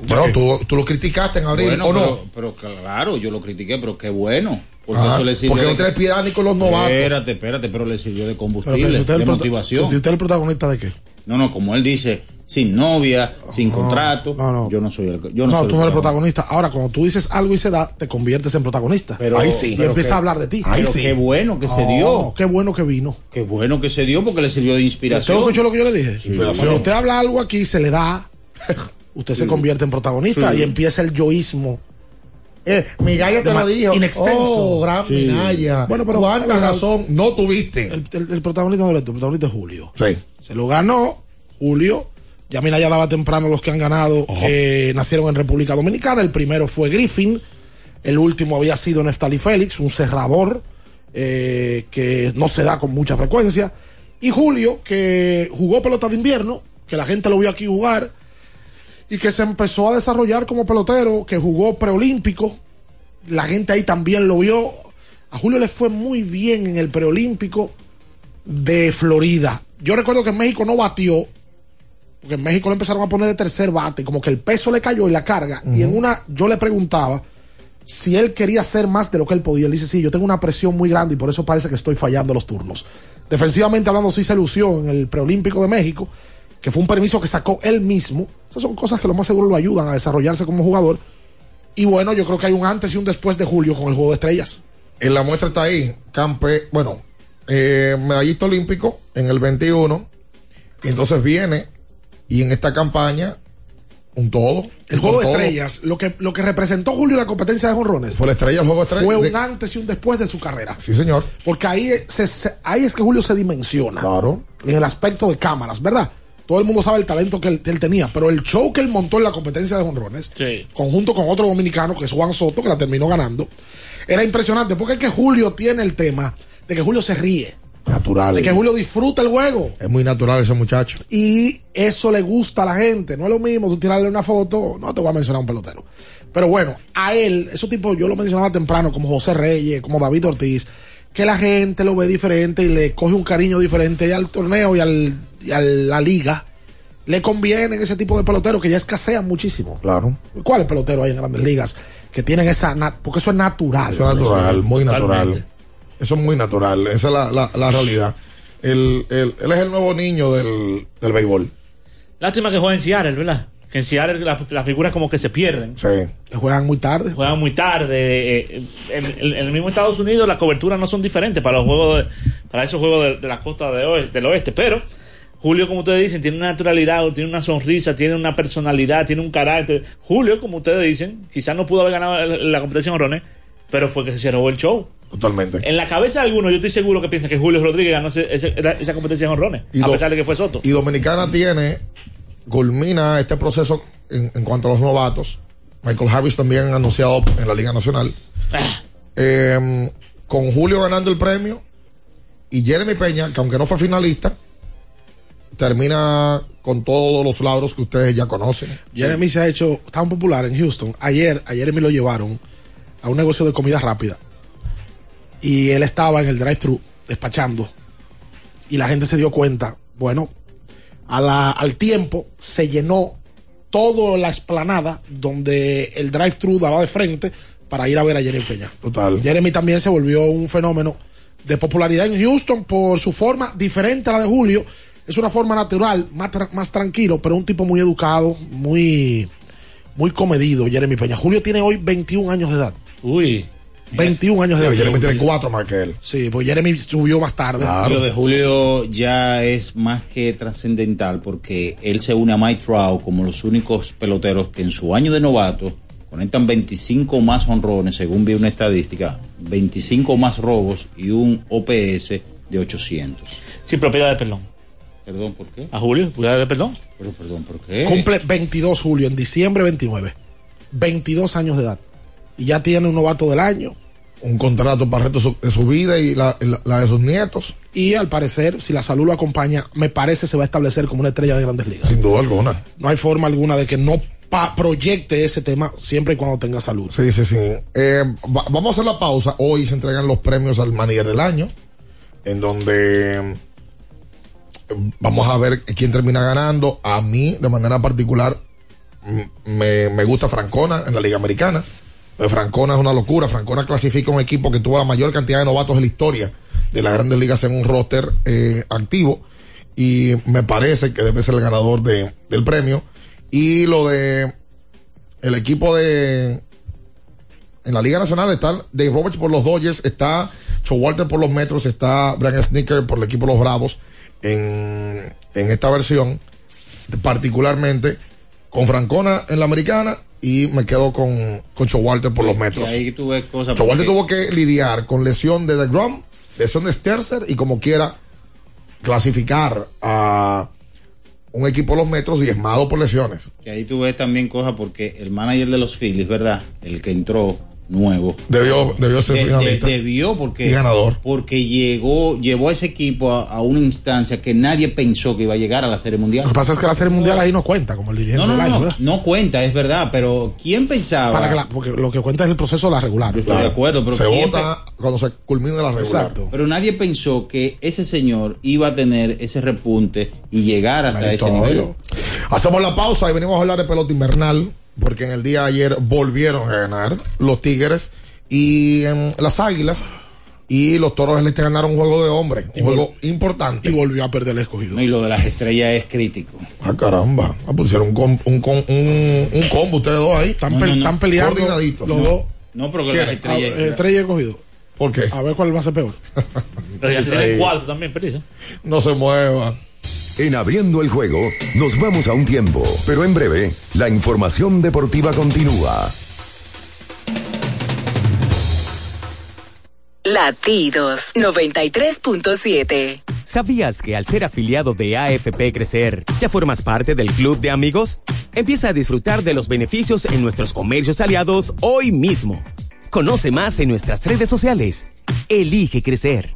Bueno, tú, tú lo criticaste en abril, Bueno, ¿o no? pero, pero claro, yo lo critiqué, pero qué bueno. Porque Ajá, eso le sirvió porque de- no tienes piedad ni con los novatos. Espérate, espérate, pero le sirvió de combustible, si usted de motivación. si usted es el protagonista de qué? No, no, como él dice, sin novia, sin contrato. Yo no soy el. Yo no, no, soy tú no eres protagonista. Ahora, cuando tú dices algo y se da, te conviertes en protagonista. Pero- Ahí sí. Y empieza que- a hablar de ti. pero qué bueno que se dio. Qué bueno que vino. Qué bueno que se dio porque le sirvió de ¿Usted inspiración. escuchó lo que yo le dije? Sí, Cuando sí. usted habla algo aquí, se le da. Usted se convierte en protagonista Sí. y empieza el yoísmo. Eh, Minaya te De lo dijo. Inextenso. Oh, gran Sí. Minaya. Bueno, pero ¿Cuánta pero- razón no tuviste? El, el- el protagonista no eres tú, el protagonista es Julio. Sí. Se lo ganó Julio. Ya mira, ya daba temprano los que han ganado que nacieron en República Dominicana. El primero fue Griffin. El último había sido Neftali Félix, un cerrador eh, que no se da con mucha frecuencia. Y Julio, que jugó pelota de invierno, que la gente lo vio aquí jugar y que se empezó a desarrollar como pelotero, que jugó preolímpico. La gente ahí también lo vio. A Julio le fue muy bien en el preolímpico de Florida. Yo recuerdo que en México no batió, porque en México le empezaron a poner de tercer bate, como que el peso le cayó y la carga. Y en una, yo le preguntaba si él quería hacer más de lo que él podía. Él dice, sí, yo tengo una presión muy grande y por eso parece que estoy fallando los turnos. Defensivamente hablando, sí se lució en el preolímpico de México, que fue un permiso que sacó él mismo. Esas son cosas que lo más seguro lo ayudan a desarrollarse como jugador. Y bueno, yo creo que hay un antes y un después de Julio con el juego de estrellas. En la muestra está ahí. Campe, bueno, eh, medallista olímpico en el 21. Y entonces viene y en esta campaña un todo. El juego de estrellas, lo que, lo que representó Julio en la competencia de jonrones. Fue la estrella, el juego de estrellas. Fue un antes y un después de su carrera. Sí, señor. Porque ahí, se- se- ahí es que Julio se dimensiona. Claro. En el aspecto de cámaras, ¿verdad? Todo el mundo sabe el talento que él, tenía, pero el show que él montó en la competencia de jonrones, conjunto con otro dominicano que es Juan Soto, que la terminó ganando, era impresionante. Porque es que Julio tiene el tema de que Julio se ríe, Natural. de que Julio disfruta el juego. Es muy natural ese muchacho. Y eso le gusta a la gente. No es lo mismo tú tirarle una foto, no te voy a mencionar un pelotero. Pero bueno, a él, esos tipos, yo lo mencionaba temprano, como José Reyes, como David Ortiz, que la gente lo ve diferente y le coge un cariño diferente al torneo y, al, y a la liga. Le convienen ese tipo de peloteros que ya escasean muchísimo. Claro. ¿Cuáles peloteros hay en grandes ligas que tienen esa... porque eso es natural. Eso es natural, muy natural. Totalmente. Eso es muy natural. Esa es la, la, la realidad. El, el- él es el nuevo niño del, del béisbol. Lástima que juega en Seattle, ¿verdad? Que en Seattle la- las figuras como que se pierden. Sí. Juegan muy tarde. Juegan muy tarde. eh, En, en- en el mismo Estados Unidos las coberturas no son diferentes para los juegos de- para esos juegos de, de la costa de del oeste. Pero Julio, como ustedes dicen, tiene una naturalidad, tiene una sonrisa, tiene una personalidad, tiene un carácter. Julio, como ustedes dicen, quizás no pudo haber ganado la, la competencia en Rones, pero fue que se robó el show. Totalmente. En la cabeza de algunos, yo estoy seguro que piensan que Julio Rodríguez ganó ese- ese- esa competencia en honrones, a pesar de que fue Soto. Y Dominicana tiene, culmina este proceso en, en cuanto a los novatos. Michael Harris también anunciado en la Liga Nacional. Ah. Eh, con Julio ganando el premio y Jeremy Peña, que aunque no fue finalista, termina con todos los lauros que ustedes ya conocen. Jeremy se ha hecho tan popular en Houston. Ayer, a Jeremy lo llevaron a un negocio de comida rápida. Y él estaba en el drive-thru despachando. Y la gente se dio cuenta. Bueno, a la- al tiempo se llenó toda la esplanada donde el drive-thru daba de frente para ir a ver a Jeremy Peña. Total. Jeremy también se volvió un fenómeno de popularidad en Houston por su forma diferente a la de Julio. Es una forma natural, más, tra- más tranquilo, pero un tipo muy educado, muy, muy comedido, Jeremy Peña. Julio tiene hoy 21 años de edad. Uy. 21 años de edad. Jeremy tiene cuatro más que él. Sí, pues Jeremy subió más tarde. Lo de Julio ya es más que trascendental porque él se une a Mike Trout como los únicos peloteros que en su año de novato conectan 25 más honrones, según vi una estadística, 25 más robos y un OPS de 800. Sí, propiedad de perdón. Perdón, ¿por qué? A Julio, propiedad de perdón. Pero perdón, ¿por qué? Cumple 22 Julio, en diciembre 29. 22 años de edad. Y ya tiene un novato del año. Un contrato para el resto de su- vida y la, la- la de sus nietos. Y al parecer, si la salud lo acompaña, me parece se va a establecer como una estrella de grandes ligas. Sin duda alguna. No hay forma alguna de que no pa- proyecte ese tema siempre y cuando tenga salud. Sí, sí, sí. Eh, va- vamos a hacer la pausa. Hoy se entregan los premios al manager del año, en donde eh, vamos a ver quién termina ganando. A mí, de manera particular, me, me gusta Francona en la Liga Americana. Eh, Francona es una locura. Francona clasifica un equipo que tuvo la mayor cantidad de novatos en la historia de las grandes ligas en un roster eh, activo. Y me parece que debe ser el ganador de- del premio. Y lo de el equipo de en la Liga Nacional está Dave Roberts por los Dodgers, está Walter por los Metros, está Brian Snicker por el equipo de los Bravos en, en esta versión, particularmente con Francona en la americana y me quedo con, con Walter por los Metros. ahí cosas. Porque- tuvo que lidiar con lesión de DeGrom, lesión de Sterzer y como quiera clasificar a un equipo de los Metros diezmado por lesiones. Que ahí tú ves también cosas porque el manager de los Phillies, ¿verdad? El que entró nuevo. Debió, debió ser De- de- finalista. debió porque Y ganador. porque llegó llevó a ese equipo a, a una instancia que nadie pensó que iba a llegar a la Serie Mundial. Lo que pasa es que la serie mundial ahí no cuenta como el dirigente No, no, del año, no, no, ¿verdad? no cuenta, es verdad, pero ¿quién pensaba? Para que la- porque lo que cuenta es el proceso de la regular. Yo estoy de acuerdo, pero se ¿quién vota cuando se culmine la regular. Exacto. Pero nadie pensó que ese señor iba a tener ese repunte y llegar hasta ese nivel. Hacemos la pausa y venimos a hablar de pelota invernal, porque en el día de ayer volvieron a ganar los Tigres y en las Águilas y los Toros Este ganaron un juego de hombre, un juego importante. Y volvió a perder el escogido. No, y lo de las estrellas es crítico. Ah, caramba. Ah, pusieron un, com- un, com- un, un combo ustedes dos ahí. Están, No, pe- no, están peleando los No. dos. No, pero que ¿Qué? las estrellas. eh, estrella escogido. ¿Por qué? A ver cuál va a ser peor. Pero ya tienen cuatro también, Perito. No se mueva. En abriendo el juego, nos vamos a un tiempo, pero en breve, la información deportiva continúa. Latidos 93.7. ¿Sabías que al ser afiliado de AFP Crecer, ya formas parte del club de amigos? Empieza a disfrutar de los beneficios en nuestros comercios aliados hoy mismo. Conoce más en nuestras redes sociales. Elige crecer.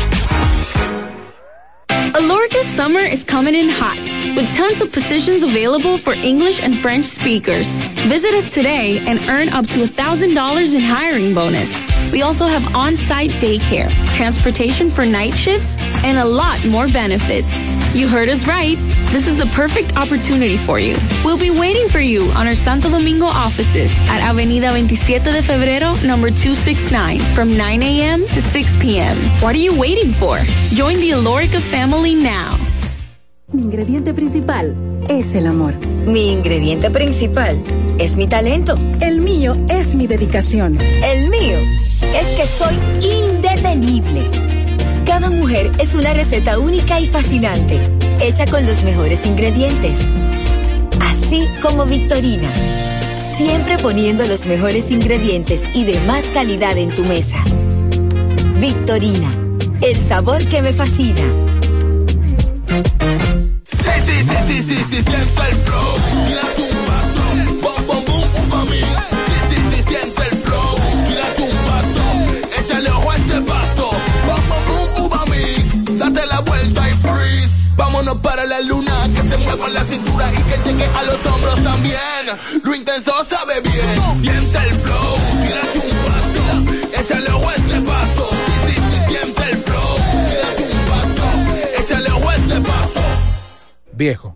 Alorca's summer is coming in hot, with tons of positions available for English and French speakers. Visit us today and earn up to $1,000 in hiring bonus. We also have on-site daycare, transportation for night shifts, and a lot more benefits. You heard us right. this is the perfect opportunity for you. We'll be waiting for you on our Santo Domingo offices at Avenida 27 de Febrero, number 269, from 9 a.m. to 6 p.m. What are you waiting for? Join the Alorica family now. Mi ingrediente principal es el amor. Mi ingrediente principal es mi talento. El mío es mi dedicación. El mío es que soy indetenible. Cada mujer es una receta única y fascinante, hecha con los mejores ingredientes. Así como Victorina. Siempre poniendo los mejores ingredientes y de más calidad en tu mesa. Victorina, el sabor que me fascina. Sí, sí, sí, sí, sí, sí, el flow. Vámonos para la luna. Que se mueva la cintura y que llegue a los hombros también. Lo intenso sabe bien. Siente el flow. Tírate un paso. Échale a este paso. Sí, sí, sí, siente el flow. Tírate un paso. Échale a este paso. Viejo,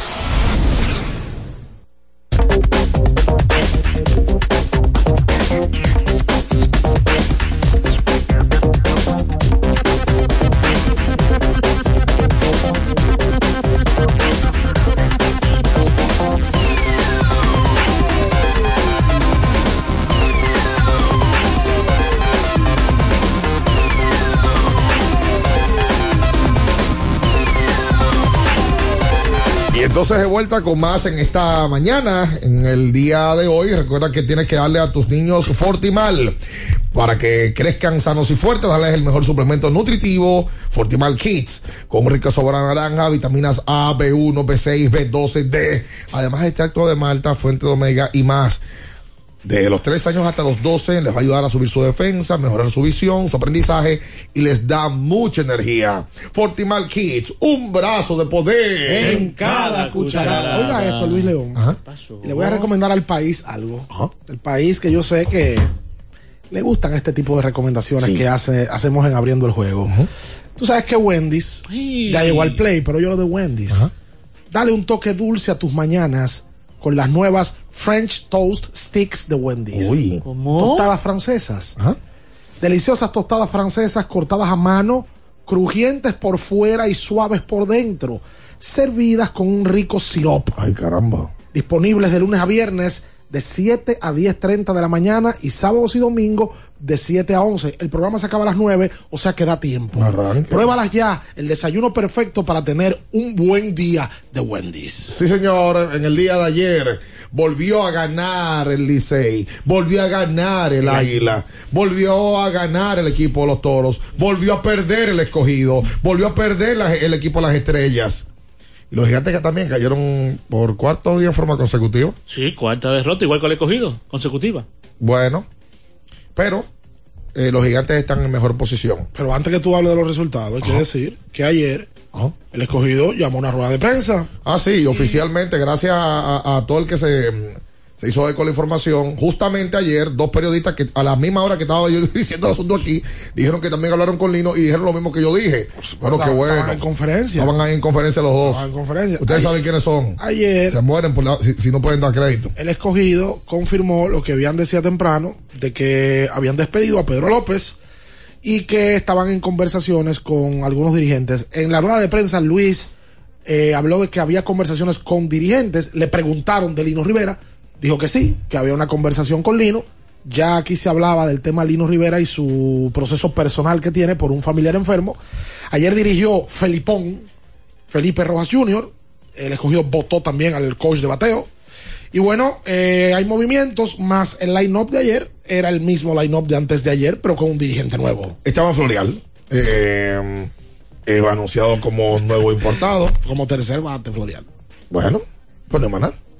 entonces de vuelta con más en esta mañana, en el día de hoy. Recuerda que tienes que darle a tus niños Fortimal para que crezcan sanos y fuertes. Darles el mejor suplemento nutritivo, Fortimal Kids, con rica sobra naranja, vitaminas A, B1, B6, B12, D. Además, extracto de malta, fuente de omega y más. De los 3 años hasta los 12 les va a ayudar a subir su defensa, mejorar su visión, su aprendizaje y les da mucha energía. Fortimal Kids, un brazo de poder En cada cucharada. Oiga esto, Luis León. Le voy a recomendar al país algo. El país que yo sé que le gustan este tipo de recomendaciones Sí. que hace, hacemos en Abriendo el Juego. Tú sabes que Wendy's ya llegó al play, pero yo lo de Wendy's. Dale un toque dulce a tus mañanas con las nuevas French Toast Sticks de Wendy's. Uy. Tostadas francesas. Deliciosas tostadas francesas cortadas a mano, crujientes por fuera y suaves por dentro, servidas con un rico sirope. Ay, caramba. Disponibles de lunes a viernes de 7 a 10.30 de la mañana y sábados y domingos de 7 a 11. El programa se acaba a las 9, o sea que da tiempo. Pruébalas ya, el desayuno perfecto para tener un buen día de Wendy's. Sí, señor, en el día de ayer volvió a ganar el Licey, volvió a ganar el Águila, volvió a ganar el equipo de los Toros, volvió a perder el escogido, volvió a perder la- el equipo de las Estrellas. Y los gigantes que también cayeron por cuarto día en forma consecutiva. Sí, cuarta derrota, igual que el escogido, consecutiva. Bueno, pero eh, los gigantes están en mejor posición. Pero antes que tú hables de los resultados, hay que decir que ayer el escogido llamó a una rueda de prensa. Ah, sí, oficialmente, gracias a, a- a todo el que se, mm, se hizo eco la información. Justamente ayer, dos periodistas que a la misma hora que estaba yo diciendo el asunto aquí, dijeron que también hablaron con Lino y dijeron lo mismo que yo dije. Bueno, qué bueno. estaban en conferencia. Estaban ahí en conferencia los dos. Estaban en conferencia. Ustedes Ayer- saben quiénes son. Ayer- Se mueren por la- si, si no pueden dar crédito. El escogido confirmó lo que habían decía temprano, de que habían despedido a Pedro López y que estaban en conversaciones con algunos dirigentes. En la rueda de prensa, Luis eh, habló de que había conversaciones con dirigentes, le preguntaron de Lino Rivera, dijo que sí, que había una conversación con Lino. Ya aquí se hablaba del tema Lino Rivera y su proceso personal que tiene por un familiar enfermo. Ayer dirigió Felipón, Felipe Rojas Jr., el escogido votó también al coach de bateo. Y bueno, eh, hay movimientos, más el line-up de ayer era el mismo line-up de antes de ayer, pero con un dirigente nuevo. Estaba Florial, eh, eh, anunciado como nuevo importado. Como tercer bate, Florial. Bueno, pues no.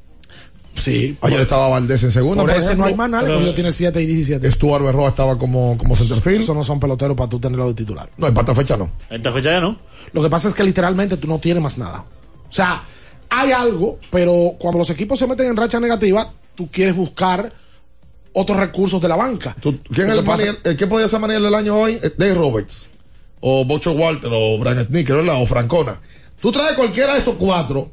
Sí. Ayer estaba Valdés en segunda. Por por ese no hay más nada, el escogido tiene 7 y 17. Stuart Berroa estaba como, como centerfield. Eso no son peloteros para tú tenerlo de titular. No, en pata fecha no. Esta fecha ya no. Lo que pasa es que literalmente tú no tienes más nada. O sea, hay algo, pero cuando los equipos se meten en racha negativa, tú quieres buscar otros recursos de la banca. ¿Quién es el, manager- el que podía ser manager del año hoy? Eh, Dave Roberts. O Bocho Walter. O Brian Sneaker, ¿verdad? O Francona. Tú traes cualquiera de esos cuatro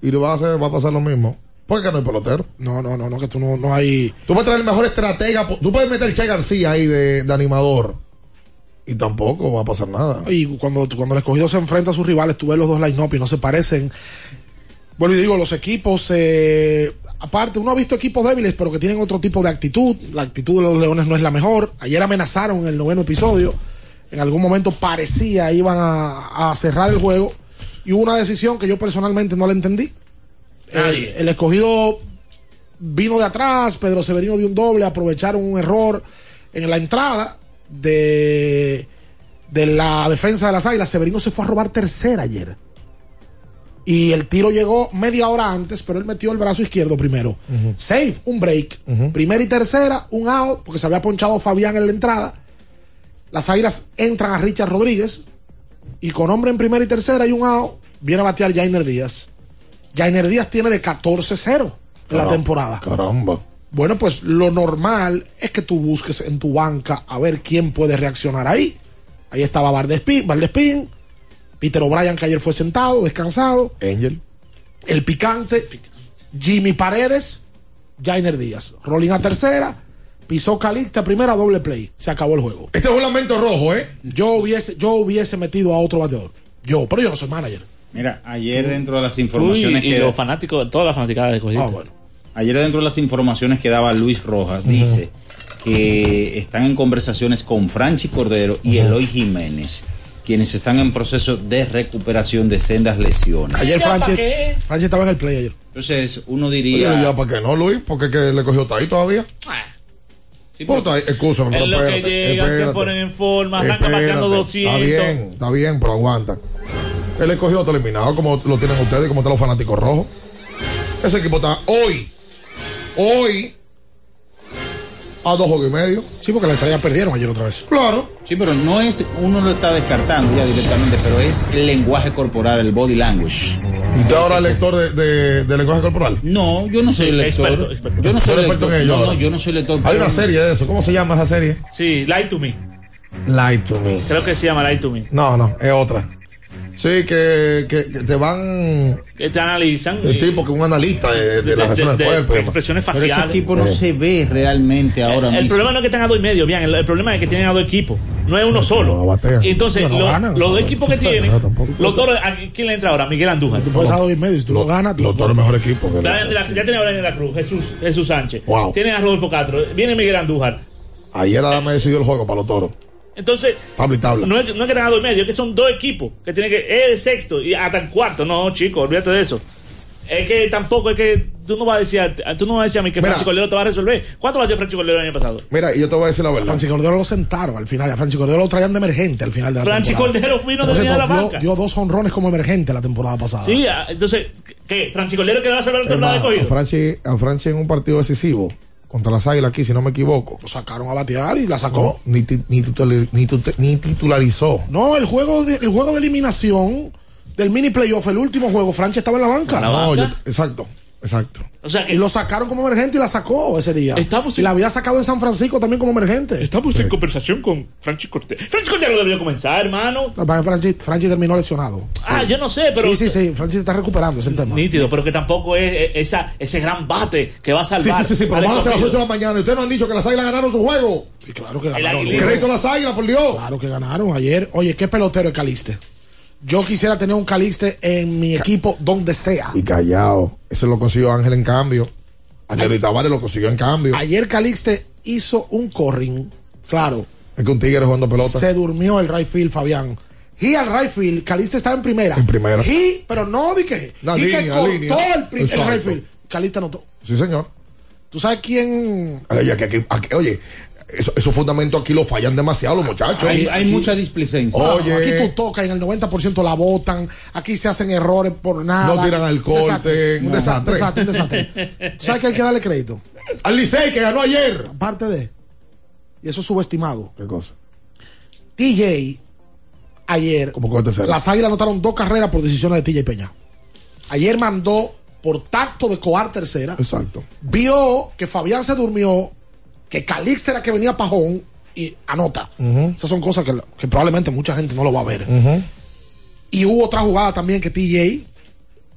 y le va a, hacer, va a pasar lo mismo. Porque no hay pelotero. No, no, no, no, que tú no, no hay. Tú puedes traer el mejor estratega. Tú puedes meter Che García ahí de, de animador. Y tampoco va a pasar nada. Y cuando, cuando el escogido se enfrenta a sus rivales, tú ves los dos line-up y no se parecen. Bueno, y digo, los equipos, eh, aparte, uno ha visto equipos débiles, pero que tienen otro tipo de actitud. La actitud de los Leones no es la mejor. Ayer amenazaron en el noveno episodio. En algún momento parecía iban a, a cerrar el juego. Y hubo una decisión que yo personalmente no la entendí. El, el escogido vino de atrás, Pedro Severino dio un doble, aprovecharon un error en la entrada de, de la defensa de las águilas. Severino se fue a robar tercera ayer. Y el tiro llegó media hora antes, pero él metió el brazo izquierdo primero. Safe, un break. Primera y tercera, un out, porque se había ponchado Fabián en la entrada. Las águilas entran a Richard Rodríguez. Y con hombre en primera y tercera y un out, viene a batear Jainer Díaz. Jainer Díaz tiene de 14-0 en la temporada. Caramba. Bueno, pues lo normal es que tú busques en tu banca a ver quién puede reaccionar ahí. Ahí estaba Valdespín, Valdespín Peter O'Brien, que ayer fue sentado, descansado. Angel. El picante, Jimmy Paredes, Jainer Díaz. Rolling a tercera, pisó Calixta a primera, doble play. Se acabó el juego. Este es un lamento rojo, ¿eh? Yo hubiese, yo hubiese metido a otro bateador. Yo, pero yo no soy manager. Mira, ayer dentro de las informaciones Uy, y que los fanáticos, todas las fanaticadas de escogido. Ah, bueno. ayer dentro de las informaciones que daba Luis Rojas dice que están en conversaciones con Franchi Cordero y Eloy Jiménez, quienes están en proceso de recuperación de sendas lesiones. Ayer Franchi, Franchi estaba en el play ayer. Entonces uno Oye, diría ya, ¿para qué no, Luis? Porque que le cogió ahí todavía. Sí, Pues, está ahí, Excúsame, pero lo que espérate, llegan, se espérate. ponen en forma, Espérate. 200. Está bien, está bien, pero aguanta. El escogido está eliminado, como lo tienen ustedes, como están los fanáticos rojos. Ese equipo está hoy, hoy, a dos juegos y medio. Sí, porque la estrella perdieron ayer otra vez. Claro. Sí, pero no es, uno lo está descartando ya directamente, pero es el lenguaje corporal, el body language. ¿Y usted ahora es lector de, de, de lenguaje corporal? No, yo no soy lector. Experto, experto. Yo no ¿Tú soy eres lector. experto en ello no, no, yo no soy lector. Hay una serie de eso. ¿Cómo se llama esa serie? Sí, Lie to Me. Lie to me. Creo que se llama Lie to Me. No, no, es otra. Sí, que, que, que te van. Que te analizan. El eh, tipo que es un analista de, de, de- la reacción de- del de cuerpo. expresiones Pero ese faciales. equipo no se ve realmente ahora el mismo. problema no es que tengan a dos y medio, bien. El, el problema es que tienen a dos equipos. No es uno solo. Y entonces, no lo- ganan. los dos equipos que tienen, No, los toros, ¿a ¿quién le entra ahora? Miguel Andújar. Tú puedes dar dos y medio. Si tú lo ganas, tú Los toros mejor equipo. que Ya, los- ya tiene a Brian de la Cruz, Jesús, Jesús Sánchez. Wow. Tienen a Rodolfo Castro. Viene Miguel Andújar. Ayer Adame decidió el juego para los toros. Entonces, Tabla y tabla. no es, no es que tengan a dos y medio, es que son dos equipos que tienen que. Es el sexto y hasta el cuarto. No, chicos, olvídate de eso. Es que tampoco es que tú no vas a decir, a- tú no vas a decir a mí que Mira. Franchi Cordero te va a resolver. ¿Cuánto batió Franchi Cordero el año pasado? Mira, y yo te voy a decir la A verdad. Franchi Cordero lo sentaron al final. A Franchi Cordero lo traían de emergente al final de la Franchi temporada. Cordero vino de la dio, banca. dio dos honrones como emergente la temporada pasada. Sí, ah, entonces, ¿qué? ¿Franchi Cordero que va a salvar la temporada de más, a cogido? Franchi, a Franchi en un partido decisivo contra las Águilas aquí, si no me equivoco. Lo sacaron a batear y la sacó. No, ni, ti- ni, titular- ni ni titularizó. No, el juego de, el juego de eliminación del mini playoff, el último juego, Franchi estaba en la banca. la No, banca? yo- exacto, exacto. O sea, que Y lo sacaron como emergente y la sacó ese día. Estamos y la había sacado en San Francisco también como emergente. estamos en conversación con Franchi Cordero. Franchi Cordero debería comenzar, hermano. Franchi, Franchi terminó lesionado. Ah, yo no sé, pero. sí, sí, sí. Franchi se está recuperando, es el tema. Nítido, pero que tampoco es esa, ese gran bate que va a salvar. sí, sí, sí, pero van a las escogido. 8 de la mañana. Ustedes no han dicho que las Águilas ganaron su juego. Sí, claro que ganaron. Crédito a las Águilas, por Dios. Claro que ganaron ayer. Oye, qué pelotero es Caliste. Yo quisiera tener un Calixte en mi equipo donde sea. Y callado. Ese lo consiguió Ángel en cambio. Ángel Tavares lo consiguió en cambio. Ayer Calixte hizo un corring. Claro. Es que un tigre jugando pelota. Se durmió el right field, Fabián. Y al right field, Calixte estaba en primera. En primera. Y, pero no di que. La y que línea, cortó línea. el, el right field. Calixte anotó. Sí, señor. ¿Tú sabes quién? Oye, que aquí- aquí- oye, eso- esos fundamentos aquí lo fallan demasiado los muchachos. Hay, hay mucha displicencia. Oye. Aquí tú tocas y en el 90% la botan. Aquí se hacen errores por nada. No tiran al corte, un desastre. desastre, un desastre. ¿Tú ¿Sabes que hay que darle crédito? Al Licey que ganó ayer. Aparte de. Y eso es subestimado. ¿Qué cosa? TJ, ayer. Como. Las águilas anotaron dos carreras por decisiones de TJ Peña. Ayer mandó por tacto de coar tercera. Exacto. Vio que Fabián se durmió, que Calixte era que venía pajón y anota. Esas son cosas que, que probablemente mucha gente no lo va a ver. Y hubo otra jugada también que TJ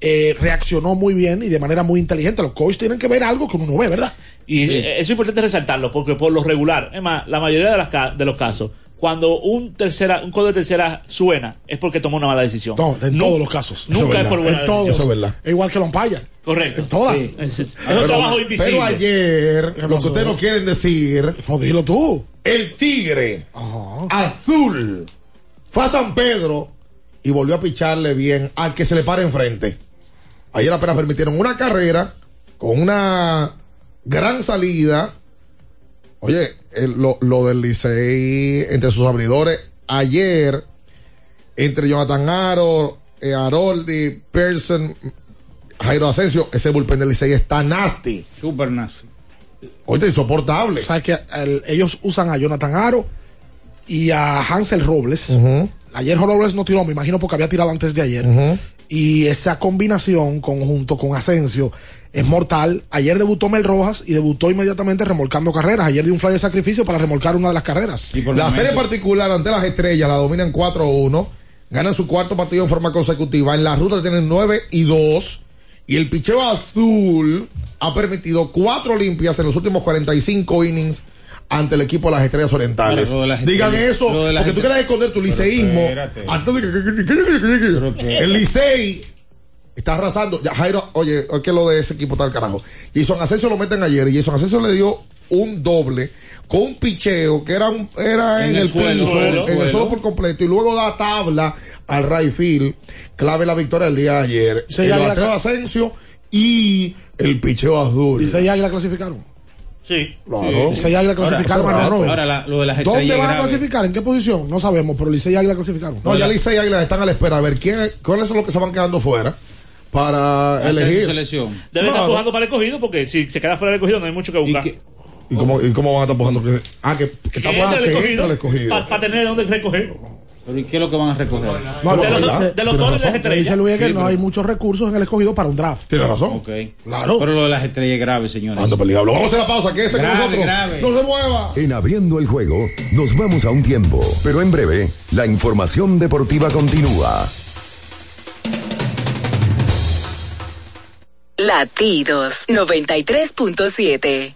eh, reaccionó muy bien y de manera muy inteligente. Los coaches tienen que ver algo que uno no ve, ¿verdad? Y eh, eso es importante resaltarlo, porque por lo regular, es más, la mayoría de, las ca- de los casos, cuando un tercera, un código de tercera suena, es porque tomó una mala decisión. No, en todos los casos. Nunca es por buena En todos. Eso es verdad. Es igual que Lompaya. Correcto. En todas. Sí. Es, un Pero, trabajo invisible. pero ayer, lo que ustedes no quieren decir, Jodilo tú. el tigre azul fue a San Pedro y volvió a picharle bien al que se le para enfrente. Ayer apenas permitieron una carrera con una gran salida. Oye, el- lo, lo del Licey entre sus abridores ayer, entre Jonathan Aro, eh, Haroldi, Pearson, Jairo Asensio, ese bullpen del Licey está nasty. Super nazi. Oye, insoportable. Sabes que el- ellos usan a Jonathan Aro y a Hansel Robles. Ayer Robles no tiró, me imagino porque había tirado antes de ayer. Y esa combinación conjunto con Asensio es mortal. Ayer debutó Mel Rojas y debutó inmediatamente remolcando carreras. Ayer dio un fly de sacrificio para remolcar una de las carreras. La serie particular ante las estrellas la dominan 4-1. Ganan su cuarto partido en forma consecutiva. En la ruta tienen 9 y 2. Y el picheo azul ha permitido cuatro limpias en los últimos 45 innings ante el equipo de las estrellas orientales. Las Digan estrellas- eso, porque tú quieres esconder tu liceísmo. Antes de que- El Licey está arrasando. Ya, Jairo, oye, es que lo de ese equipo está al carajo. Jason Asensio lo meten ayer y Jason Asensio le dio un doble con un picheo que era, un, era en, En el, el suelo, piso, suelo, en el suelo por completo y luego da tabla al right field, clave la victoria el día de ayer. Sí, el la- bateo de Asensio y el picheo azul. Y seis águilas clasificaron. Sí. Claro. Licey y Águila clasificaron Ahora, a ahora, Robert. Ahora, la- lo de las ¿Dónde van a clasificar? ¿En qué posición? No sabemos, pero Licey y Águila clasificaron. No, ya Licey y Águilas están a la espera a ver quién, cuáles son los que se van quedando fuera para Hacer su elegir. selección. Debe estar Claro. empujando para el cogido, porque si se queda fuera del cogido no hay mucho que buscar. ¿Y cómo, ¿Y cómo van a estar empujando? que- Ah, que, que está el hacer el escogido. Para tener de dónde recoger. Pero ¿y qué es lo que van a recoger? No, de lo los- de los tiene dones de razón. las estrellas. Dice Luis que no hay muchos recursos en el escogido para un draft. Tiene razón. Ok. Claro. Pero lo de las estrellas señores. Por el diablo. Vamos a hacer la pausa. Que ese con Grave, nosotros. grave. No se mueva. En abriendo el juego, nos vamos a un tiempo, pero en breve, la información deportiva continúa. Latidos 93.7.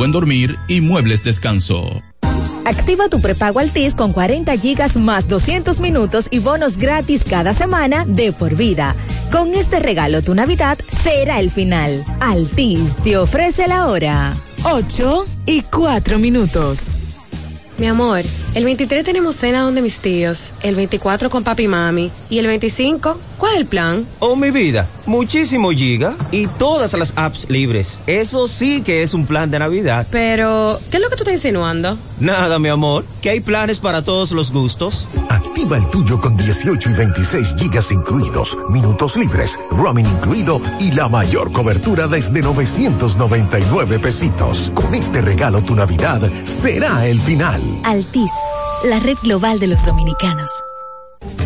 buen dormir y muebles descanso. Activa tu prepago Altis con 40 gigas más 200 minutos y bonos gratis cada semana de por vida. Con este regalo tu Navidad será el final. Altis te ofrece la hora. 8 y 4 minutos. Mi amor, el 23 tenemos cena donde mis tíos, el 24 con papi y mami y el 25, ¿cuál es el plan? Oh, mi vida, muchísimo giga y todas las apps libres. Eso sí que es un plan de Navidad. Pero, ¿qué es lo que tú estás insinuando? Nada, mi amor, que hay planes para todos los gustos. Activa el tuyo con 18 y 26 gigas incluidos, minutos libres, roaming incluido y la mayor cobertura desde 999 pesitos. Con este regalo tu Navidad será el final. Altis, la red global de los dominicanos.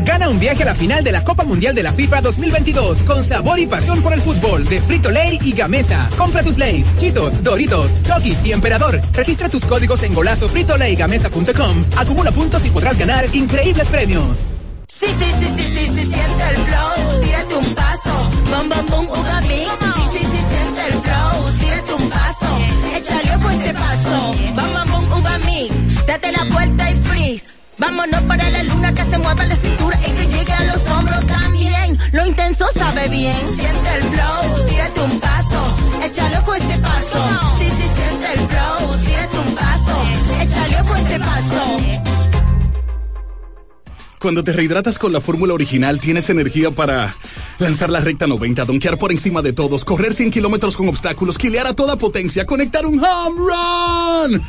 Gana un viaje a la final de la Copa Mundial de la FIFA 2022 con sabor y pasión por el fútbol de Frito Lay y Gamesa. Compra tus Lays, Chitos, Doritos, Chokis y Emperador. Registra tus códigos en golazo fritolaygamesa.com. Acumula puntos y podrás ganar increíbles premios. Sí, sí, sí, sí, sí, sí, siente el flow, tírate un paso, bom, bom, bom, uva mix. Sí, sí, sí, siente el flow, tírate un paso, échale ojo este paso, Date la vuelta y freeze. Vámonos para la luna que se mueva la cintura y que llegue a los hombros también. Lo intenso sabe bien. Siente el flow, tírate un paso, échale ojo este paso. Sí, sí, siente el flow, tírate un paso, échale ojo este paso. Cuando te rehidratas con la fórmula original, tienes energía para lanzar la recta 90, donkear por encima de todos, correr 100 kilómetros con obstáculos, quilear a toda potencia, conectar un home run.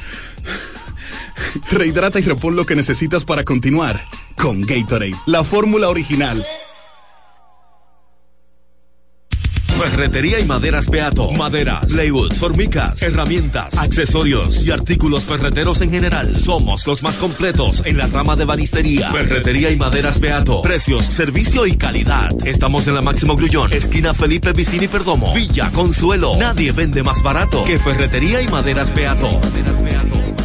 Rehidrata y repon lo que necesitas para continuar con Gatorade, la fórmula original. Ferretería y maderas Beato. Maderas, plywood, formicas, herramientas, accesorios y artículos ferreteros en general. Somos los más completos en la rama de banistería. Ferretería y maderas Beato. Precios, servicio y calidad. Estamos en la Máximo Grullón, esquina Felipe Vicini Perdomo. Villa Consuelo. Nadie vende más barato que Ferretería y maderas Beato. Maderas Beato.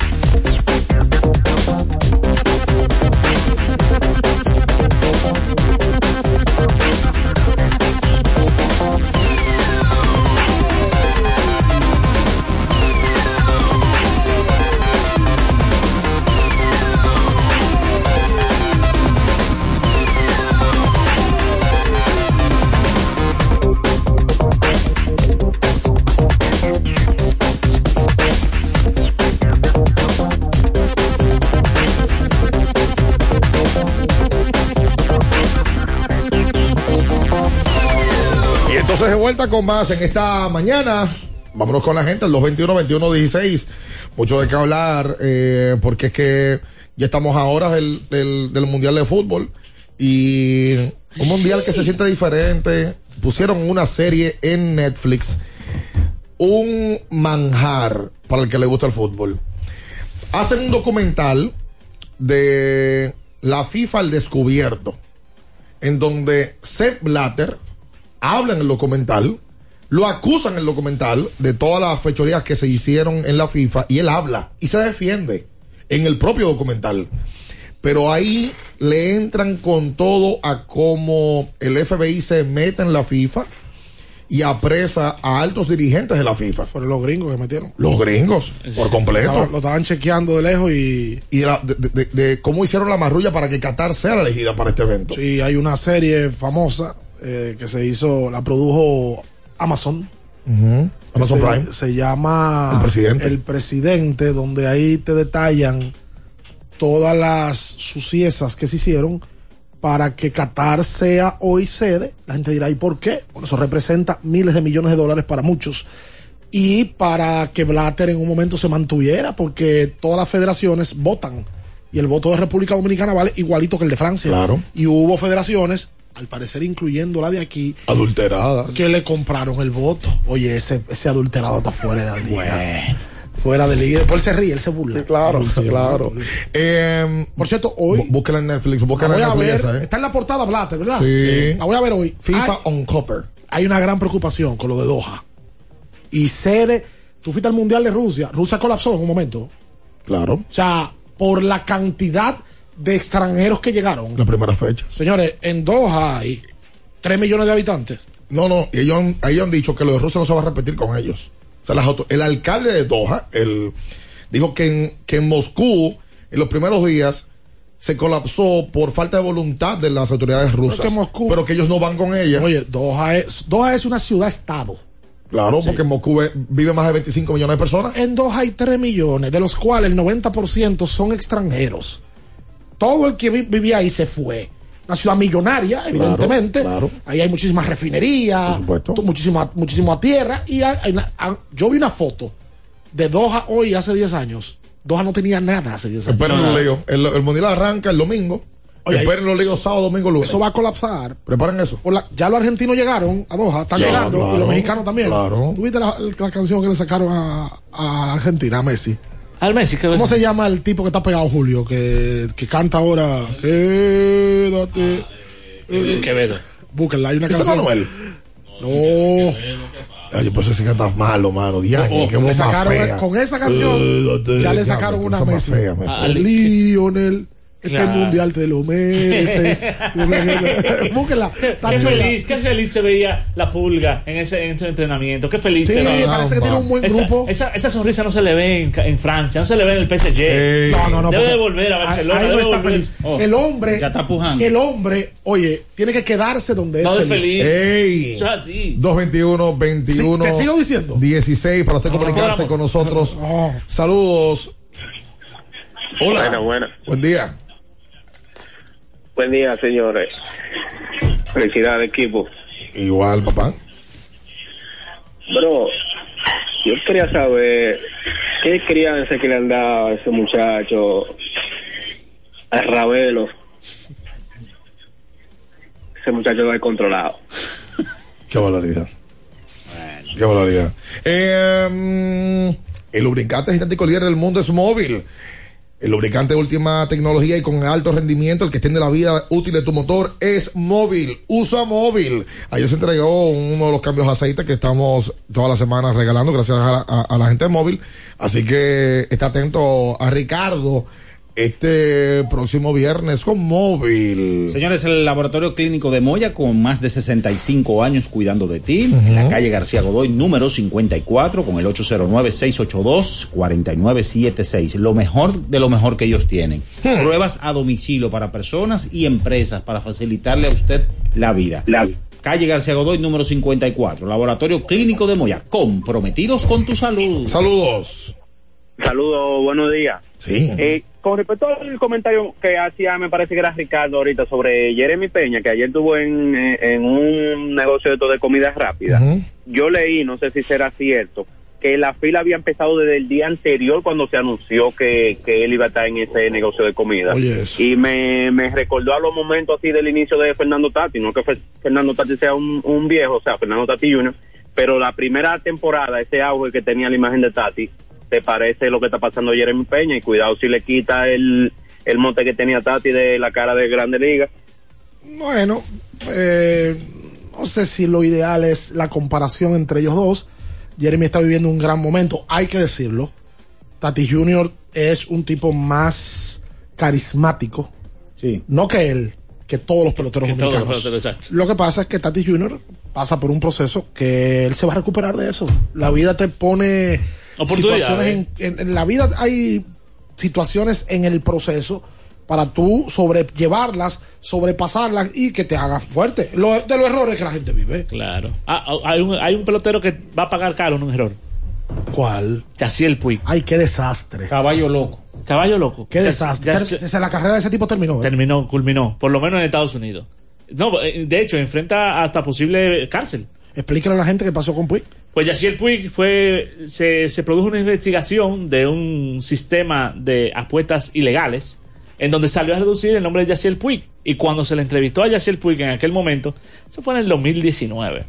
Entonces de vuelta con más en esta mañana. Vámonos con la gente, el 221-21-16. Mucho de qué hablar, eh, porque es que ya estamos a horas del, del, Mundial de Fútbol. Y un Mundial que se siente diferente. Pusieron una serie en Netflix. Un manjar para el que le gusta el fútbol. Hacen un documental de la FIFA al descubierto. En donde Sepp Blatter habla en el documental, lo acusan en el documental de todas las fechorías que se hicieron en la FIFA y él habla y se defiende en el propio documental. Pero ahí le entran con todo a cómo el FBI se mete en la FIFA y apresa a altos dirigentes de la FIFA. Fueron los gringos que metieron. Los gringos, por completo. Lo estaban chequeando de lejos y. Y de, la- de- de- de cómo hicieron la marrulla para que Qatar sea la elegida para este evento. Sí, hay una serie famosa eh, que se hizo, la produjo Amazon. Amazon se, Prime. se llama El presidente. El presidente, donde ahí te detallan todas las suciesas que se hicieron para que Qatar sea hoy sede. La gente dirá, ¿y por qué? Bueno, eso representa miles de millones de dólares para muchos. Y para que Blatter en un momento se mantuviera, porque todas las federaciones votan. Y el voto de República Dominicana vale igualito que el de Francia. Claro. Y hubo federaciones, al parecer incluyendo la de aquí, Adulteradas. que le compraron el voto. Oye, ese, ese adulterado está fuera de la liga. Fuera de liga. Después se ríe, él se burla. Claro, claro. Eh, Por cierto, hoy. Búsquela en Netflix, La búsquela en Netflix. ver. ¿eh? Está en la portada Blatter, ¿verdad? Sí. La voy a ver hoy. FIFA Hay- on cover. hay una gran preocupación con lo de Doha. Y sede, tú fuiste al Mundial de Rusia, Rusia colapsó en un momento. Claro. O sea, por la cantidad de extranjeros que llegaron. La primera fecha. Señores, en Doha hay 3 millones de habitantes. No, no, y ellos han, ellos han dicho que lo de Rusia no se va a repetir con ellos. O sea, las auto- el alcalde de Doha el, dijo que en, que en Moscú, en los primeros días, se colapsó por falta de voluntad de las autoridades rusas. que Moscú- pero que ellos no van con ella. Oye, Doha es, Doha es una ciudad-estado. claro, porque en Moscú ve- vive más de 25 millones de personas. En Doha hay 3 millones, de los cuales el 90% son extranjeros. Todo el que vi- vivía ahí se fue. Una ciudad millonaria, evidentemente. Ahí hay muchísimas refinerías, muchísima, muchísima tierra. Y hay- hay una- yo vi una foto de Doha hoy, hace 10 años. Doha no tenía nada hace 10 años. Esperen los líos. El, el mundial arranca el domingo. Oye, Esperen los líos sábado, domingo, lunes. Eso va a colapsar. Preparen eso. La- ya los argentinos llegaron a Doha, están llegando, y claro, los mexicanos también. claro. ¿Tú viste la, la canción que le sacaron a, a Argentina, a Messi? Al Messi, ¿qué ¿Cómo se llama el tipo que está pegado, Julio? Que, que canta ahora. Quédate. Quevedo. Búsquenla, hay una ¿Ese canción. no es Anuel? No. Ay, yo pensé que cantas malo, mano. Diañe, Oh, qué le voz más sacaron- fea. con esa canción, Eh, ya le diablo, sacaron una Messi. fea, Messi. Ah, Lionel. Este Claro. mundial te lo mereces. Búsquenla. está Qué chula. feliz, qué feliz se veía la pulga en ese, en ese entrenamiento. Qué feliz Sí, se veía. parece que tiene un buen grupo. Esa, esa sonrisa no se le ve en, en Francia, no se le ve en el PSG. No, no, no. Debe de volver a Barcelona. ahí no debe está volver- feliz. Oh. El hombre. Ya está pujando. El hombre, oye, tiene que quedarse donde No es es feliz. feliz. Ey. Eso es así. 221 21 Sí, te sigo diciendo. 16 para usted No, comunicarse no. con nosotros. Saludos. Hola. Buena, buena. Buen día. Buen día, señores. Felicidades, equipo. Igual, papá. Bro, yo quería saber qué crianza que le han dado a ese muchacho, a Ravelo. Ese muchacho no es controlado. Qué valoridad. Qué valoridad. Eh, mm, el lubricante sintético líder del mundo es móvil. El lubricante de última tecnología y con alto rendimiento, el que extiende la vida útil de tu motor, es móvil. Usa móvil. Ayer se entregó uno de los cambios de aceite que estamos todas las semanas regalando gracias a la, a- la gente de móvil. Así que está atento a Ricardo este próximo viernes con móvil. Señores, el laboratorio clínico de Moya, con más de 65 años cuidando de ti, en la calle García Godoy, número 54, con el 809-682-4976. Lo mejor de lo mejor que ellos tienen. Pruebas a domicilio para personas y empresas para facilitarle a usted la vida. Calle García Godoy, número 54, laboratorio clínico de Moya, comprometidos con tu salud. Saludos. Saludos, buenos días. Sí. Eh, con respecto al comentario que hacía, me parece que era Ricardo ahorita sobre Jeremy Peña, que ayer estuvo en, eh, en un negocio de, todo de comida rápida. Yo leí, no sé si será cierto, que la fila había empezado desde el día anterior cuando se anunció que, que él iba a estar en ese negocio de comida. Oye. Y me, me recordó a los momentos así del inicio de Fernando Tati, no que Fe- Fernando Tati sea un, un viejo, o sea, Fernando Tati Jr., pero la primera temporada, ese auge que tenía la imagen de Tati, te parece lo que está pasando Jeremy Peña y cuidado si le quita el, el monte que tenía Tati de la cara de Grande Liga. Bueno, eh, no sé si lo ideal es la comparación entre ellos dos. Jeremy está viviendo un gran momento, hay que decirlo. Tati Jr. es un tipo más carismático. Sí. No que él, que todos los peloteros Que todos los dominicanos. peloteros, exacto. Lo que pasa es que Tati Jr. pasa por un proceso que él se va a recuperar de eso. La vida te pone Oportunidades. situaciones en, en- en la vida hay situaciones en el proceso para tú sobrellevarlas, sobrepasarlas y que te hagas fuerte. Lo- de los errores que la gente vive. Claro. Ah, ah, hay, un, hay un pelotero que va a pagar caro en un error. ¿Cuál? Yaciel Puig. Ay, qué desastre. Caballo loco. Caballo loco. Qué Ya- desastre. la carrera de ese tipo terminó. ¿eh? terminó, culminó, por lo menos en Estados Unidos. No, eh, de hecho, enfrenta hasta posible cárcel. Explícale a la gente qué pasó con Puig. Pues Yaciel Puig fue, se, se produjo una investigación de un sistema de apuestas ilegales en donde salió a reducir el nombre de Yaciel Puig. Y cuando se le entrevistó a Yaciel Puig en aquel momento, eso fue en el 2019.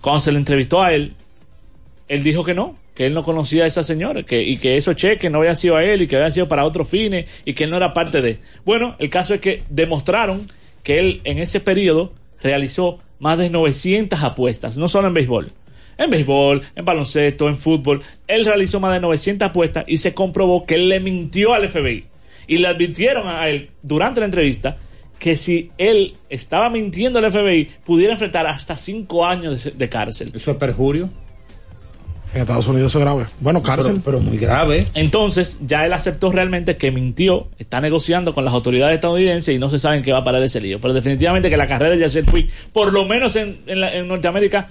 Cuando se le entrevistó a él, él dijo que no, que él no conocía a esa señora, que, y que esos cheques no habían sido a él y que habían sido para otros fines y que él no era parte de. Bueno, el caso es que demostraron que él en ese periodo realizó más de 900 apuestas, no solo en béisbol. En béisbol, en baloncesto, en fútbol. Él realizó más de 900 apuestas y se comprobó que él le mintió al FBI. Y le advirtieron a él durante la entrevista que si él estaba mintiendo al FBI, pudiera enfrentar hasta 5 años de, de cárcel. ¿Eso es perjurio? En Estados Unidos es grave. Bueno, cárcel. Pero, muy grave. Entonces, ya él aceptó realmente que mintió, está negociando con las autoridades estadounidenses y no se sabe en qué va a parar ese lío. Pero definitivamente que la carrera de Yacel Puig, por lo menos en, en, la- en Norteamérica,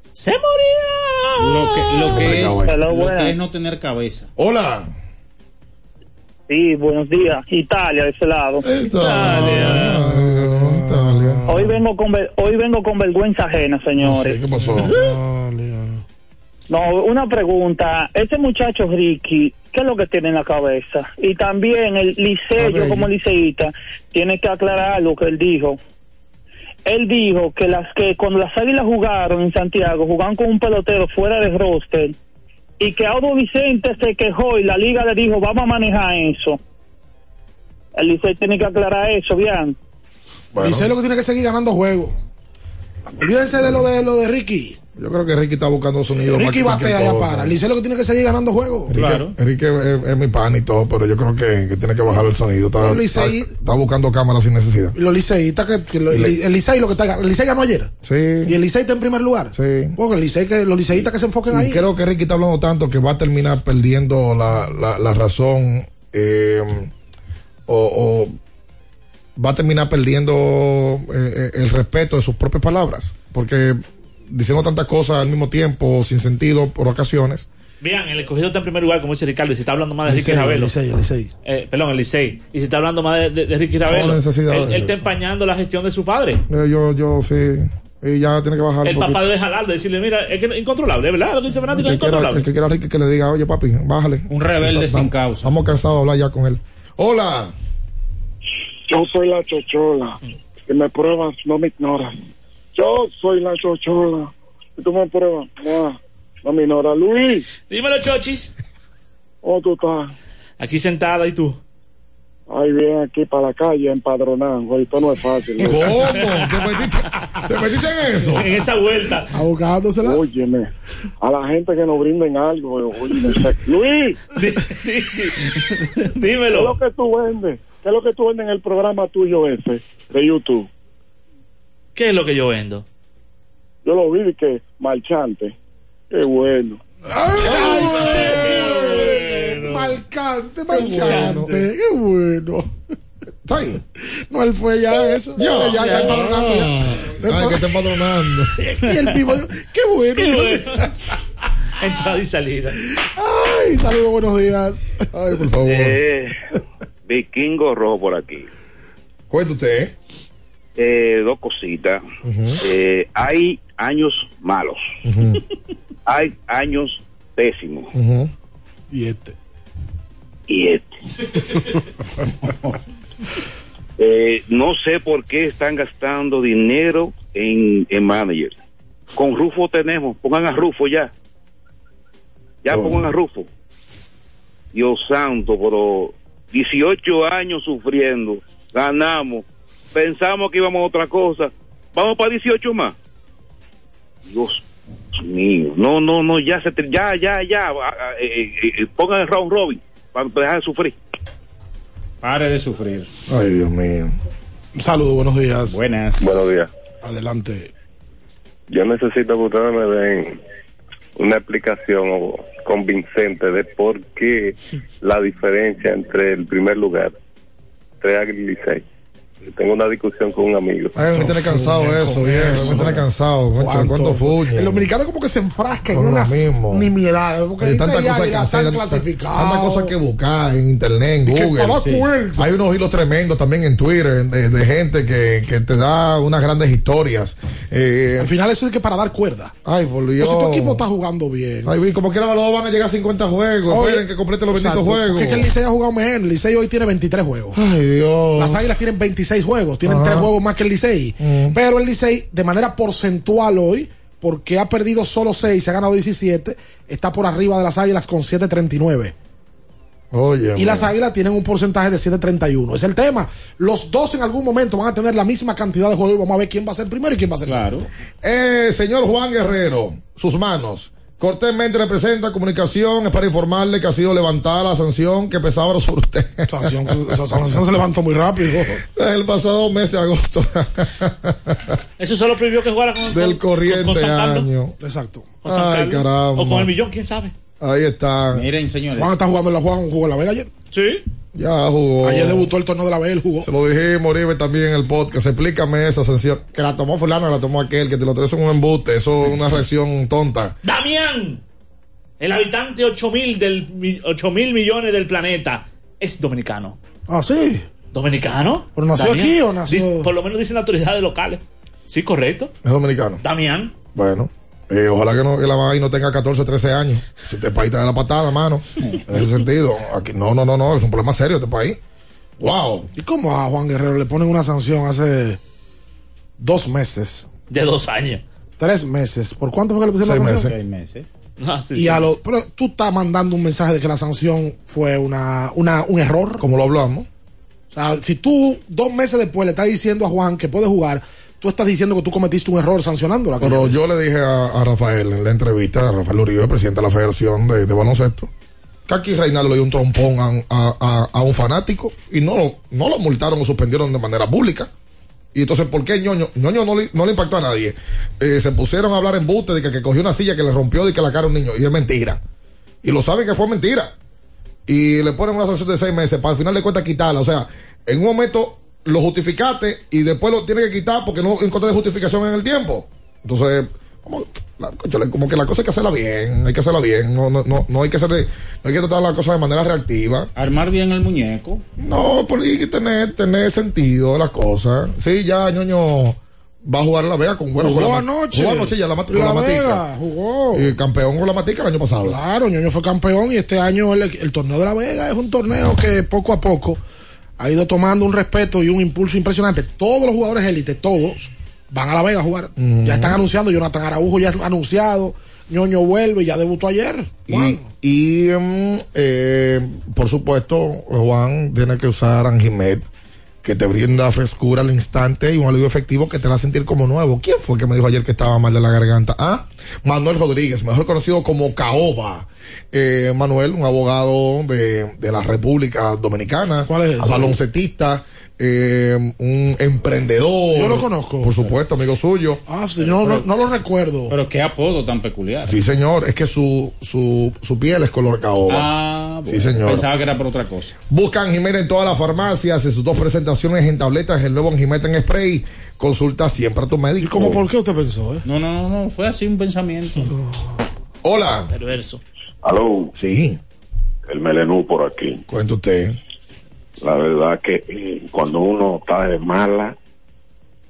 se moría. Lo que, lo que, es, Hello, lo que es no tener cabeza. Hola. Sí, buenos días. Italia, de ese lado. Hoy vengo con ver- hoy vengo con vergüenza ajena, señores. ¿Qué pasó? No, una pregunta. Ese muchacho Ricky, ¿qué es lo que tiene en la cabeza? Y también el liceo, yo como liceísta, tiene que aclarar lo que él dijo. Él dijo que las que cuando las águilas jugaron en Santiago, jugaban con un pelotero fuera de roster y que Audo Vicente se quejó y la liga le dijo, vamos a manejar eso. El liceo tiene que aclarar eso, bien. Dice lo que tiene que seguir ganando juegos. Olvídense de lo de lo de Ricky. Yo creo que Ricky está buscando sonido. Ricky batea ya cosa. para. Liceo lo que tiene que seguir ganando juegos. Enrique, Enrique es, es mi pan y todo, pero yo creo que, que tiene que bajar el sonido. Está, Licey- está- está buscando cámaras sin necesidad. Y Los liceístas que, que lo- le- el, el Licey lo que está el Licey ganó ayer. Sí. Y el Licey está en primer lugar. Sí. Porque el Licey que los liceístas que se enfoquen Y ahí. creo que Ricky está hablando tanto que va a terminar perdiendo la, la, la razón eh, o, o va a terminar perdiendo eh, eh, el respeto de sus propias palabras. Porque diciendo tantas cosas al mismo tiempo, sin sentido, por ocasiones. Vean, el escogido está en primer lugar, como dice Ricardo, y se está hablando más de Ricky Ravelo. Licey, Licey. Eh, perdón, el Licey. Y se está hablando más de, de- de Ricky Ravelo. No, necesidad él, él está empañando la gestión de su padre. Eh, yo, yo sí. Y ya tiene que bajar El papá poquito. debe jalar, de decirle, mira, es que es incontrolable, ¿verdad? Lo que dice Fanático es El incontrolable. el que quiera Ricky que le diga, oye papi, bájale. Un rebelde sin causa. Estamos cansados de hablar ya con él. Hola. Yo soy la chochola. Si me pruebas, no me ignoras. Yo soy la chochola. Tú me pruebas, no, no me ignoras. Luis, Dímelo, Chochis. ¿cómo tú estás? Aquí sentada y tú. Ay, bien aquí para la calle, empadronado. Esto no es fácil. ¿no? ¿Cómo? ¿Te metiste, te metiste en eso? En esa vuelta. Abogándosela. Óyeme, a la gente que nos brinden algo. Óyeme, Luis, ¿qué es Dímelo. lo que tú vendes? ¿Qué es lo que tú vendes en el programa tuyo ese de YouTube? ¿Qué es lo que yo vendo? Yo lo vi que marchante. Qué bueno. Marcante, marchante. Qué bueno. Está. No, él fue ya eso. Ya, ya, está empadronando ya. Ay, que está empadronando. Y el vivo, qué bueno. Qué bueno. Entrada y salida. Ay, saludos, buenos días. Ay, por favor. Eh, Vikingo Rojo por aquí. Cuente usted. Eh, dos cositas. Eh, hay años malos. Hay años pésimos. Y este. Y este. Eh, no sé por qué están gastando dinero en, en manager. Con Rufo tenemos. Pongan a Rufo ya. Ya pongan a Rufo. Dios santo, pero 18 años sufriendo. Ganamos. Pensamos que íbamos a otra cosa. Vamos para 18 más. Dios mío. No, no, no. Ya, se, te- ya, ya, ya. eh, eh, eh, pongan el round robin para dejar de sufrir. Pare de sufrir. Ay, Dios mío. Saludos, buenos días. Buenas. Buenos días. Adelante. Yo necesito que ustedes me den una explicación convincente de por qué la diferencia entre el primer lugar, Águila y Licey. Tengo una discusión con un amigo. Ay, me tiene cansado eso, viejo. Me tiene cansado. ¿Cuánto fuñe? El dominicano como que se enfrasca en unas nimiedades. Porque Hay tantas cosas que hacer, tantas cosas que buscar en internet, en Google. Hay unos hilos tremendos también en Twitter de, de gente que, que te da unas grandes historias. Eh, Al final eso es que para dar cuerda. Ay, por Dios. si tu equipo está jugando bien. Ay, vi, como quiera, los van a llegar a 50 juegos. Oye, Esperen que complete los benditos exacto, juegos. Porque es que el Licey ha jugado mejor. El Licey hoy tiene 23 juegos. Ay, Dios. Las Águilas tienen 26 juegos, tienen Ajá. 3 juegos más que el Licey. Mm. Pero el Licey, de manera porcentual hoy, porque ha perdido solo 6, se ha ganado 17, está por arriba de las Águilas con 7.39. Oye. Y las Águilas tienen un porcentaje de 7.31. Es el tema. Los dos en algún momento van a tener la misma cantidad de juegos y vamos a ver quién va a ser primero y quién va a ser segundo. Eh, señor Juan Guerrero, sus manos. Cortésmente representa comunicación, es para informarle que ha sido levantada la sanción que pesaba sobre usted. Sanción, esa sanción se levantó muy rápido. El pasado mes de agosto Eso solo prohibió que jugara con, del con- corriente con año. Exacto. Con San Ay, caramba. O con el millón, quién sabe. Ahí está. Miren, señores. Juan está jugando en la Juan jugó en la Vega ayer. Sí. Ya jugó. Ayer debutó el torneo de la Vega, él jugó. Se lo dijimos, Oribe, también en el podcast. Explícame esa sanción. Que la tomó fulano, la tomó aquel, que te lo traes en un embuste. Eso es una reacción tonta. Damián, el habitante 8 mil del mi- 8 mil millones del planeta, es dominicano. Ah, sí. ¿Dominicano? ¿Pero nació Damián. aquí o nació- Dice- por lo menos dicen las autoridades locales. Sí, correcto. Es dominicano. Damián. Bueno. Eh, ojalá que, no, que la mamá ahí no tenga 14, 13 años. Si este país te da la patada, mano. En ese sentido. Aquí, no, no, no, no. Es un problema serio este país. Wow. ¿Y cómo a Juan Guerrero le ponen una sanción hace dos meses? De dos años. Tres meses. ¿Por cuánto fue que le pusieron Seis la sanción? Seis meses. Ah, sí, Y sí. a lo, pero tú estás mandando un mensaje de que la sanción fue una, una, un error. Como lo hablamos. O sea, si tú dos meses después le estás diciendo a Juan que puede jugar, tú estás diciendo que tú cometiste un error sancionándola. Pero yo le dije a, a Rafael en la entrevista, a Rafael Uribe, presidente de la Federación de, de Baloncesto, que aquí Reinaldo le dio un trompón a, a- a- a un fanático y no, lo- no lo multaron o suspendieron de manera pública. Y entonces, ¿por qué ñoño? ñoño no le, no le impactó a nadie. Eh, se pusieron a hablar en buste de que, que cogió una silla que le rompió de que la cara a un niño. Y es mentira. Y lo saben que fue mentira. Y le ponen una sanción de seis meses para al final de cuentas quitarla. O sea, en un momento lo justificaste y después lo tiene que quitar porque no encontré justificación en el tiempo. Entonces, como, como que la cosa hay que hacerla bien, hay que hacerla bien, no, no, no, no hay que hacerle, no hay que tratar la cosa de manera reactiva. Armar bien el muñeco. No, por ahí hay que tener, tener sentido la cosa. Sí, ya ñoño va a jugar a la Vega con bueno Jugó con la, anoche. Jugó anoche ya la, con La la matica. Vega, jugó. Y campeón con la matica el año pasado. Claro, Ñoño fue campeón y este año el, el torneo de la Vega es un torneo que poco a poco ha ido tomando un respeto y un impulso impresionante. Todos los jugadores élite, todos, van a la Vega a jugar. Ya están anunciando, Jonathan Araujo ya ha anunciado, Ñoño vuelve y ya debutó ayer. Y, y mm, eh, por supuesto, Juan tiene que usar Anjimet, que te brinda frescura al instante y un alivio efectivo que te hará sentir como nuevo. ¿Quién fue que me dijo ayer que estaba mal de la garganta? Ah, Manuel Rodríguez, mejor conocido como Caoba. Eh, Manuel, un abogado de, de la República Dominicana, ¿Cuál es ese? Eh, un emprendedor. Yo lo conozco. Por supuesto, amigo suyo. Ah, sí, no, no, no lo recuerdo. Pero qué apodo tan peculiar. Sí, señor, es que su, su, su piel es color caoba. Ah, bueno, sí, señor. Pensaba que era por otra cosa. Buscan Anjimet en todas las farmacias, en sus dos presentaciones en tabletas, el nuevo Anjimet en spray. Consulta siempre a tu médico. ¿Y cómo por qué usted pensó? Eh? No, no, no, no, fue así un pensamiento. Hola. Perverso. Aló, Sí, el melenú por aquí. cuenta usted. La verdad que eh, cuando uno está de mala,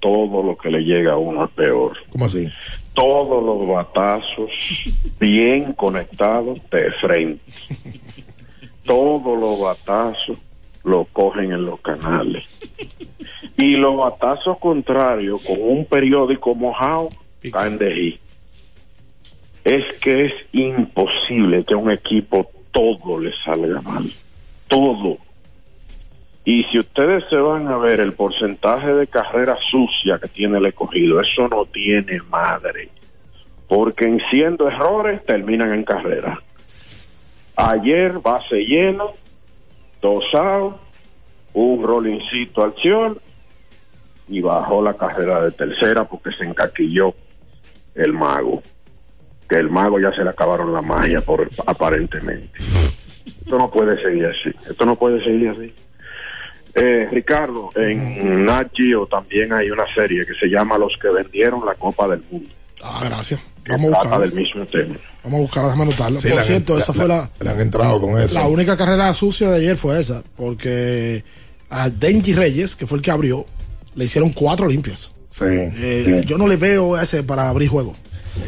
todo lo que le llega a uno es peor. ¿Cómo así? Todos los batazos bien conectados de frente. Todos los batazos lo cogen en los canales. Y los batazos contrarios con un periódico mojado caen de ahí. Es que es imposible que a un equipo todo le salga mal. Todo. Y si ustedes se van a ver el porcentaje de carrera sucia que tiene el escogido, eso no tiene madre. Porque en siendo errores terminan en carrera. Ayer base llena, dos outs, un rollincito al y bajó la carrera de tercera porque se encaquilló el mago. Que el mago ya se le acabaron la magia por aparentemente. Esto no puede seguir así. Esto no puede seguir así. Eh, Ricardo, en Nat Geo también hay una serie que se llama Los que vendieron la Copa del Mundo. Ah, gracias. Vamos a trata buscar. del mismo tema. Vamos a buscar, déjame anotarlo. Sí, Por cierto, esa fue la. Le han entrado con eso. La única carrera sucia de ayer fue esa, porque a Denji Reyes, que fue el que abrió, le hicieron cuatro limpias. Sí. Eh, Yo no le veo ese para abrir juego.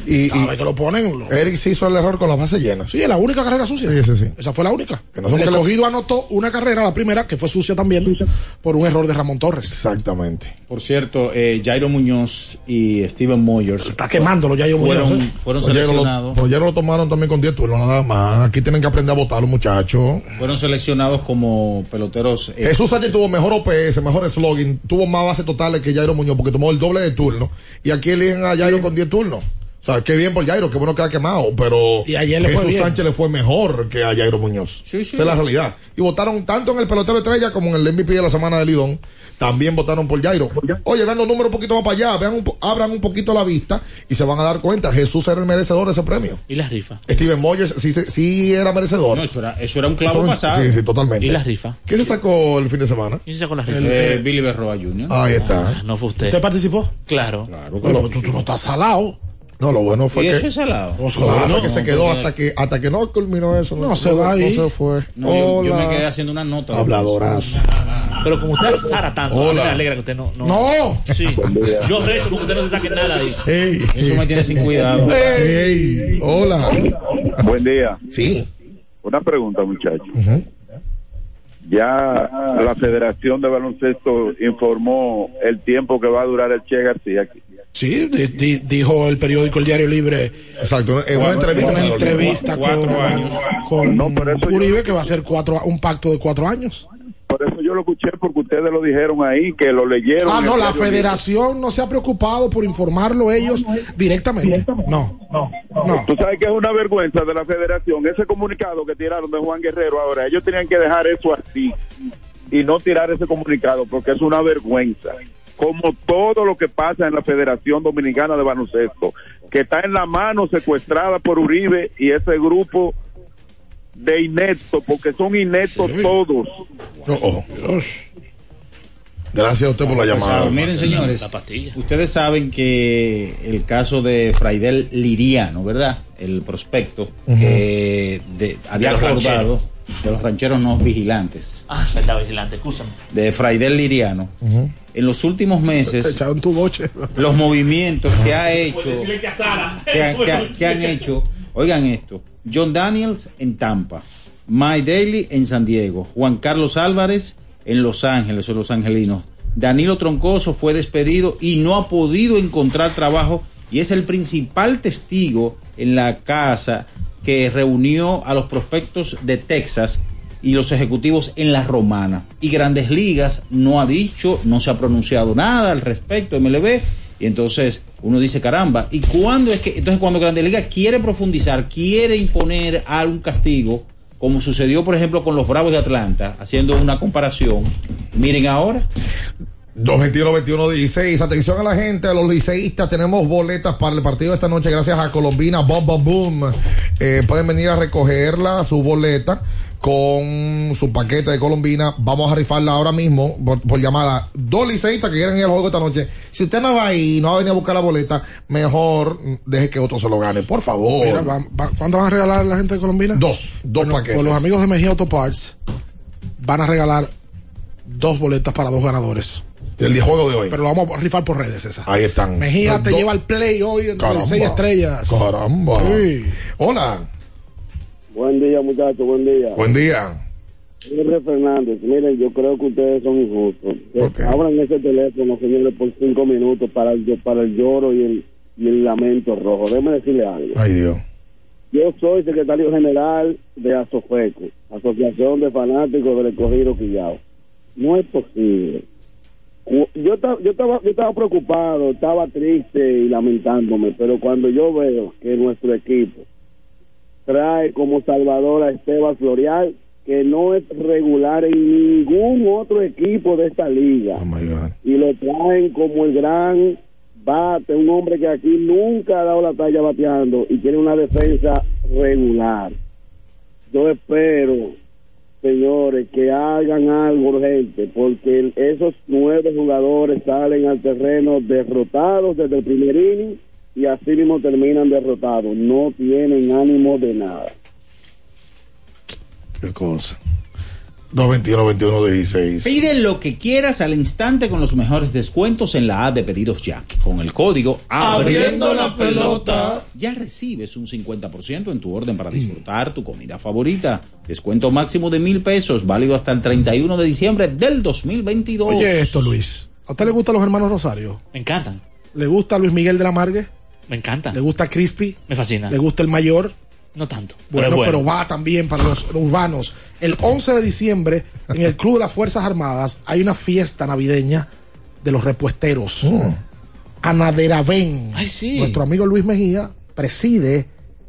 Y, Cada vez que lo ponen. lo- Eric se hizo el error con las bases llenas. Sí, es la única carrera sucia. Sí, sí, sí. Esa fue la única. Que no son el escogido anotó una carrera, la primera, que fue sucia también, por un error de Ramón Torres. Exactamente. Por cierto, eh, Jairo Muñoz y Steven Moyers. Está quemándolo Jairo fueron, Muñoz, ¿eh? fueron Oye, seleccionados. Lo, pero ya lo tomaron también con 10 turnos, nada más. Aquí tienen que aprender a votar los muchachos. Fueron seleccionados como peloteros. eh, Jesús Sánchez tuvo mejor OPS, mejor slogan, tuvo más bases totales que Jairo Muñoz porque tomó el doble de turno. Y aquí eligen a Jairo con 10 turnos. O sea, qué bien por Jairo, qué bueno que ha quemado, pero Y ayer le fue Jesús. Sánchez le fue mejor que a Jairo Muñoz. Sí, sí. Esa es la realidad. Y votaron tanto en el pelotero estrella como en el MVP de la semana de Lidón. También votaron por Jairo. Oye, vean los números un poquito más para allá, vean un abran un poquito la vista y se van a dar cuenta. Jesús era el merecedor de ese premio. ¿Y la rifa? Steven Moyers sí, se- sí era merecedor. No, eso era, eso era un clavo Eso- pasado. Sí, sí, totalmente. ¿Y la rifa? ¿Qué se sacó el fin de semana? ¿Quién sacó la rifa? Eh, Billy Berroa Jr. Ahí está. Ah, no fue usted. ¿Usted participó? Claro. Claro, Bueno, tú, tú no estás salado. No, lo bueno fue ¿Y que. eso es salado? Pues Lo claro. fue que se no, quedó hasta que hasta que no culminó eso. No, se va ahí. No se fue. No, yo, me quedé haciendo una nota. Habladorazo. Pero como usted Sara tanto, a mí Hola. me alegra que usted no. No. No. Sí. Yo rezo porque usted no se saque nada ahí. Ey. Eso me tiene sin cuidado. Ey. Hola. Buen día. Sí. Una pregunta, muchachos. Ya la Federación de Baloncesto informó el tiempo que va a durar el Che García aquí. Sí, di- di- dijo el periódico El Diario Libre Exacto. En una entrevista. una entrevista Cuatro con, años. con No, yo- Uribe que va a ser cuatro, un pacto de cuatro años. Por eso yo lo escuché porque ustedes lo dijeron ahí, que lo leyeron. Ah, no, la federación no se ha preocupado por informarlo ellos directamente. No, no, no. Tú sabes que es una vergüenza de la federación. Ese comunicado que tiraron de Juan Guerrero ahora, ellos tenían que dejar eso así y no tirar ese comunicado porque es una vergüenza. Como todo lo que pasa en la Federación Dominicana de Baloncesto, que está en la mano secuestrada por Uribe y ese grupo de ineptos, porque son ineptos todos. No, oh. Gracias a usted por la Pues, llamada. ah, miren, señores, La pastilla. ustedes saben que el caso de Fraidel Liriano, ¿verdad? El prospecto que de- había De acordado de los rancheros no vigilantes, Ah, verdad, vigilante, escúchame. de Fraidel Liriano. En los últimos meses, echaron tu boche. los movimientos que ha hecho, que a que han hecho, oigan esto, John Daniels en Tampa, Mike Daly en San Diego, Juan Carlos Álvarez en Los Ángeles o Los Angelinos, Danilo Troncoso fue despedido y no ha podido encontrar trabajo y es el principal testigo en la casa que reunió a los prospectos de Texas y los ejecutivos en la romana. Y Grandes Ligas no ha dicho, no se ha pronunciado nada al respecto, MLB. Y entonces uno dice, caramba, ¿y cuándo es que, entonces cuando Grandes Ligas quiere profundizar, quiere imponer algún castigo, como sucedió por ejemplo con los Bravos de Atlanta, haciendo una comparación, miren ahora, 221-21-16. Atención a la gente, a los liceístas. Tenemos boletas para el partido de esta noche gracias a Colombina Boom Boom Boom. Eh, pueden venir a recogerla, su boleta, con su paquete de Colombina. Vamos a rifarla ahora mismo por, por llamada. Dos liceístas que quieren ir al juego esta noche. Si usted no va ahí, no va a venir a buscar la boleta, mejor deje que otro se lo gane. Por favor. Mira, va- va- ¿cuánto van a regalar la gente de Colombina? Dos, dos Bueno, paquetes. Pues los amigos de Mejía Auto Parts van a regalar dos boletas para dos ganadores. El juego de hoy. Pero lo vamos a rifar por redes, esa. Ahí están. Mejía te lleva el play hoy en Caramba. seis estrellas. Caramba. Sí. Hola. Buen día, muchachos, buen día. Buen día. Jorge Fernández, miren, yo creo que ustedes son injustos. ¿Por qué? Abran ese teléfono, señores, por cinco minutos para el, para el lloro y el, y el lamento rojo. Déjeme decirle algo. Ay, Dios. Yo soy secretario general de ASOFECO, Asociación de Fanáticos del Escogido Quillao. No es posible. Yo, yo, estaba, yo estaba preocupado, estaba triste y lamentándome, pero cuando yo veo que nuestro equipo trae como salvador a Esteban Florial, que no es regular en ningún otro equipo de esta liga, Oh y lo traen como el gran bate, un hombre que aquí nunca ha dado la talla bateando y tiene una defensa regular. Yo espero señores, que hagan algo urgente, porque esos nueve jugadores salen al terreno derrotados desde el primer inning y así mismo terminan derrotados. No tienen ánimo de nada. Qué cosa. 221 21 16. Pide lo que quieras al instante con los mejores descuentos en la app de pedidos ya. Con el código Abriendo la pelota. ya recibes un 50% en tu orden para disfrutar tu comida favorita. Descuento máximo de mil pesos, válido hasta el 31 de diciembre del 2022. Oye esto, Luis. ¿A usted le gustan los hermanos Rosario? Me encantan. ¿Le gusta Luis Miguel de la Margue? Me encanta. ¿Le gusta Crispy? Me fascina. ¿Le gusta el mayor? No tanto. Bueno, pero va también para los urbanos. El 11 de diciembre, en el Club de las Fuerzas Armadas, hay una fiesta navideña de los repuesteros. Anaderaven. Ay, sí. Nuestro amigo Luis Mejía preside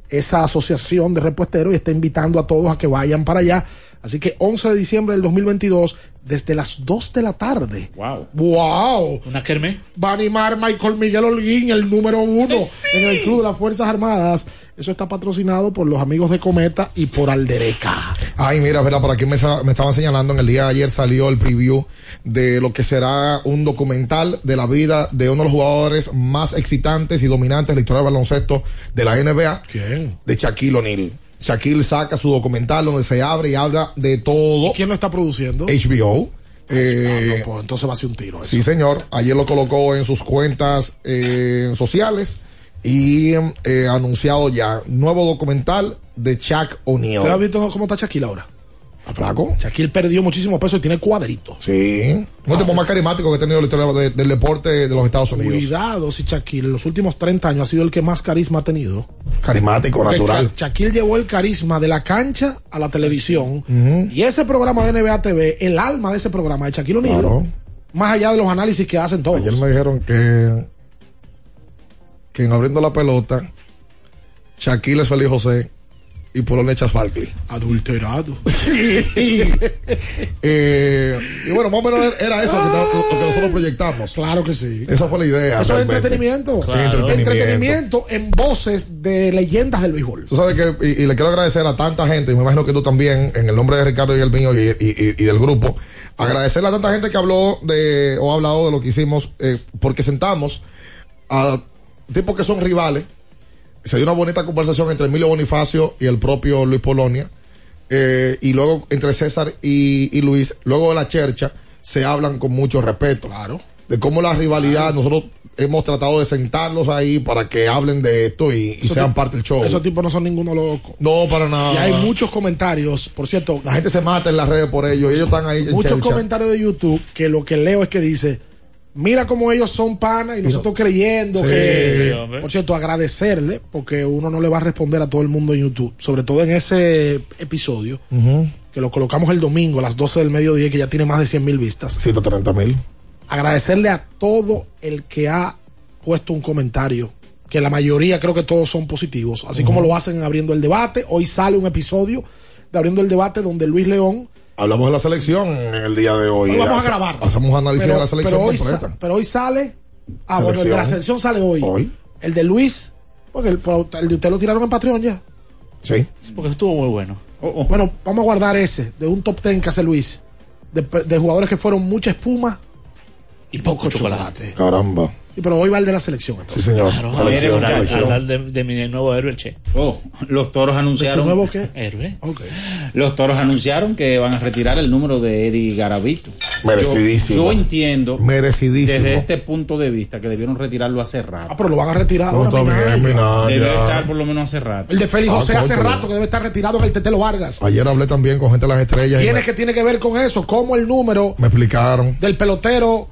esa asociación de repuesteros y está invitando a todos a que vayan para allá. Así que 11 de diciembre del 2022, desde las 2 de la tarde. Wow. ¡Wow! Una kermés. Va a animar Michael Miguel Holguín, el número uno en el Club de las Fuerzas Armadas. Eso está patrocinado por los amigos de Cometa y por Aldereca. Ay, mira, verdad, por aquí me, me estaban señalando en el día de ayer salió el preview de lo que será un documental de la vida de uno de los jugadores más excitantes y dominantes de la historia del baloncesto de la NBA. ¿Quién? De Shaquille O'Neal. Shaquille saca su documental donde se abre y habla de todo. ¿Quién lo está produciendo? HBO. Eh, Ah, no, pues entonces va a ser un tiro. eso. Sí, señor. Ayer lo colocó en sus cuentas eh, sociales y eh, anunciado ya nuevo documental de Chuck O'Neal. ¿Usted ha visto cómo está Shaquille ahora? ¿A flaco? Shaquille perdió muchísimo peso y tiene cuadritos. Sí. Uno tipo más carismático que ha tenido la historia de- del deporte de los Estados Unidos. Cuidado si Shaquille en los últimos 30 años ha sido el que más carisma ha tenido. Carismático, Porque natural. Sha- Shaquille llevó el carisma de la cancha a la televisión. Y ese programa de NBA TV, el alma de ese programa de Shaquille O'Neal. Claro. Más allá de los análisis que hacen todos. Ayer me dijeron que, que en abriendo la pelota, Shaquille es Feliz José y Polonia echas Barkley. Adulterado. Eh, y bueno, más o menos era eso que, lo que nosotros proyectamos. Claro que sí. Esa fue la idea. Eso es entretenimiento. Claro. Entretenimiento. Entretenimiento en voces de leyendas del béisbol. Tú sabes que, y, y le quiero agradecer a tanta gente, y me imagino que tú también, en el nombre de Ricardo y el mío y, y- y- y del grupo, agradecerle a tanta gente que habló de, o ha hablado de lo que hicimos, eh, porque sentamos a tipos que son rivales. Se dio una bonita conversación entre Emilio Bonifacio y el propio Luis Polonia. eh, y luego entre César y, y Luis, luego de la chercha, se hablan con mucho respeto. Claro. De cómo la rivalidad, nosotros hemos tratado de sentarlos ahí para que hablen de esto y, y sean tip- parte del show. Esos tipos no son ninguno loco. No, para nada. Y hay muchos comentarios, por cierto. La gente se mata en las redes por ello y ellos están ahí. en Muchos chelcha. comentarios de YouTube que lo que leo es que dice, mira cómo ellos son panas y nosotros creyendo Sí. que... Hombre. por cierto, agradecerle, porque uno no le va a responder a todo el mundo en YouTube, sobre todo en ese episodio, que lo colocamos el domingo a las 12 del mediodía, que ya tiene más de 100 mil vistas. 130 mil. Agradecerle a todo el que ha puesto un comentario, que la mayoría creo que todos son positivos, así como lo hacen en abriendo el debate. Hoy sale un episodio de abriendo el debate donde Luis León Hablamos de la selección en el día de hoy. Hoy vamos a grabar. Hacemos análisis pero, de la selección pero hoy, completa. pero hoy sale. Ah, bueno, el de la selección sale hoy. El de Luis. Porque el, de usted lo tiraron en Patreon ya. Sí. Porque estuvo muy bueno. Bueno, vamos a guardar ese de un top 10 que hace Luis. De, de jugadores que fueron mucha espuma y poco chocolate. Caramba. Sí, pero hoy va el de la selección. Sí, señor. Claro, Selección, hablar, selección. hablar de, de mi nuevo héroe, el Che. Oh, los toros anunciaron. nuevo qué? Héroe. Los toros anunciaron que van a retirar el número de Eddie Garavito. Merecidísimo. Yo, yo entiendo Merecidísimo. desde este punto de vista que debieron retirarlo hace rato. Ah, pero lo van a retirar No, ahora. Minaya. Minaya. Debe estar por lo menos hace rato. El de Félix Ah, José hace rato que debe estar retirado en el Tetelo Vargas. Ayer hablé también con gente de las estrellas y ¿Quién me, es que tiene que ver con eso? ¿Cómo el número me explicaron. del pelotero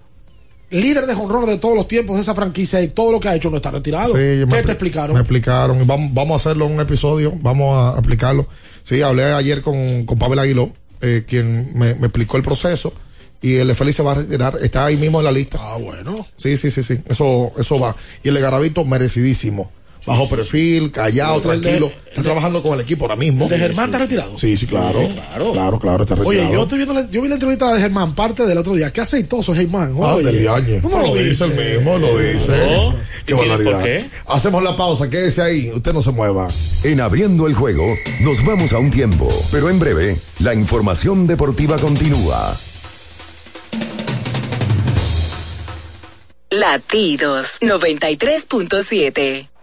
líder de jonrones de todos los tiempos de esa franquicia y todo lo que ha hecho no está retirado? Sí, ¿Qué me te expli- explicaron? Me explicaron. Y Vamos, vamos a hacerlo en un episodio. Vamos a aplicarlo. Sí, hablé ayer con, con Pavel Aguiló, eh, quien me, me explicó el proceso. Y el Félix se va a retirar. Está ahí mismo en la lista. Ah, bueno. Sí, sí, sí, sí. Eso, eso va. Y el de Garavito, merecidísimo. Bajo perfil, callado, tranquilo. Está trabajando con el equipo ahora mismo. ¿El de Germán está retirado? Sí, sí, claro. Claro, claro, está retirado. Oye, yo estoy viendo la, yo vi la entrevista de Germán, parte del otro día. Qué aceitoso es Germán. Ah, del Viañe. ¿Tú no lo dice el mismo, lo dice. No. Qué ¿Y tiene barbaridad. por qué? Hacemos la pausa, quédese ahí, usted no se mueva. En abriendo el juego, nos vamos a un tiempo, pero en breve, la información deportiva continúa. Latidos 93.7.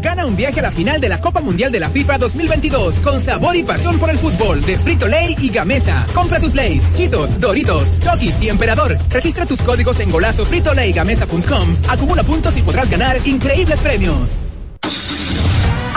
Gana un viaje a la final de la Copa Mundial de la FIFA 2022 con sabor y pasión por el fútbol de Frito Lay y Gamesa. Compra tus Lays, Chitos, Doritos, Chokis y Emperador. Registra tus códigos en golazo fritolaygamesa.com. Acumula puntos y podrás ganar increíbles premios.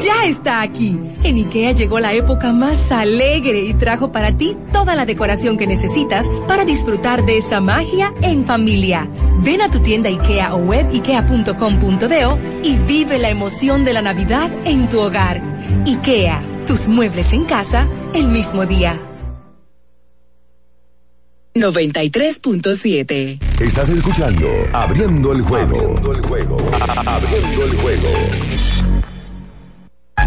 Ya está aquí. En IKEA llegó la época más alegre y trajo para ti toda la decoración que necesitas para disfrutar de esa magia en familia. Ven a tu tienda IKEA o web ikea.com.do y vive la emoción de la Navidad en tu hogar. IKEA, tus muebles en casa el mismo día. 93.7. Estás escuchando Abriendo el juego. Abriendo el juego. Abriendo el juego.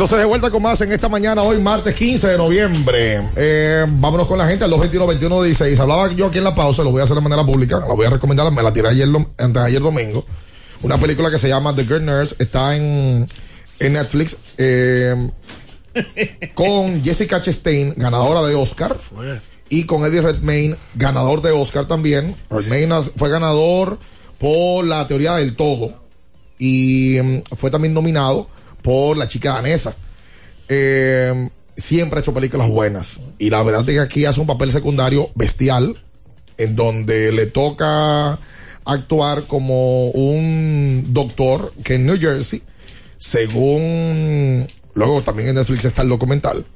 Entonces de vuelta con más en esta mañana, hoy martes 15 de noviembre. Eh, vámonos con la gente al 221-2116. Hablaba yo aquí en la pausa, lo voy a hacer de manera pública, la voy a recomendar, me la tiré ayer, antes ayer domingo. Una película que se llama The Good Nurse, está en, en Netflix, eh, con Jessica Chastain, ganadora de Oscar. Y con Eddie Redmayne, ganador de Oscar también. Redmayne fue ganador por la teoría del todo. Y mm, fue también nominado por la chica danesa. eh, siempre ha hecho películas buenas. Y la verdad es que aquí hace un papel secundario bestial, en donde le toca actuar como un doctor que en New Jersey, según luego también en Netflix está el documental,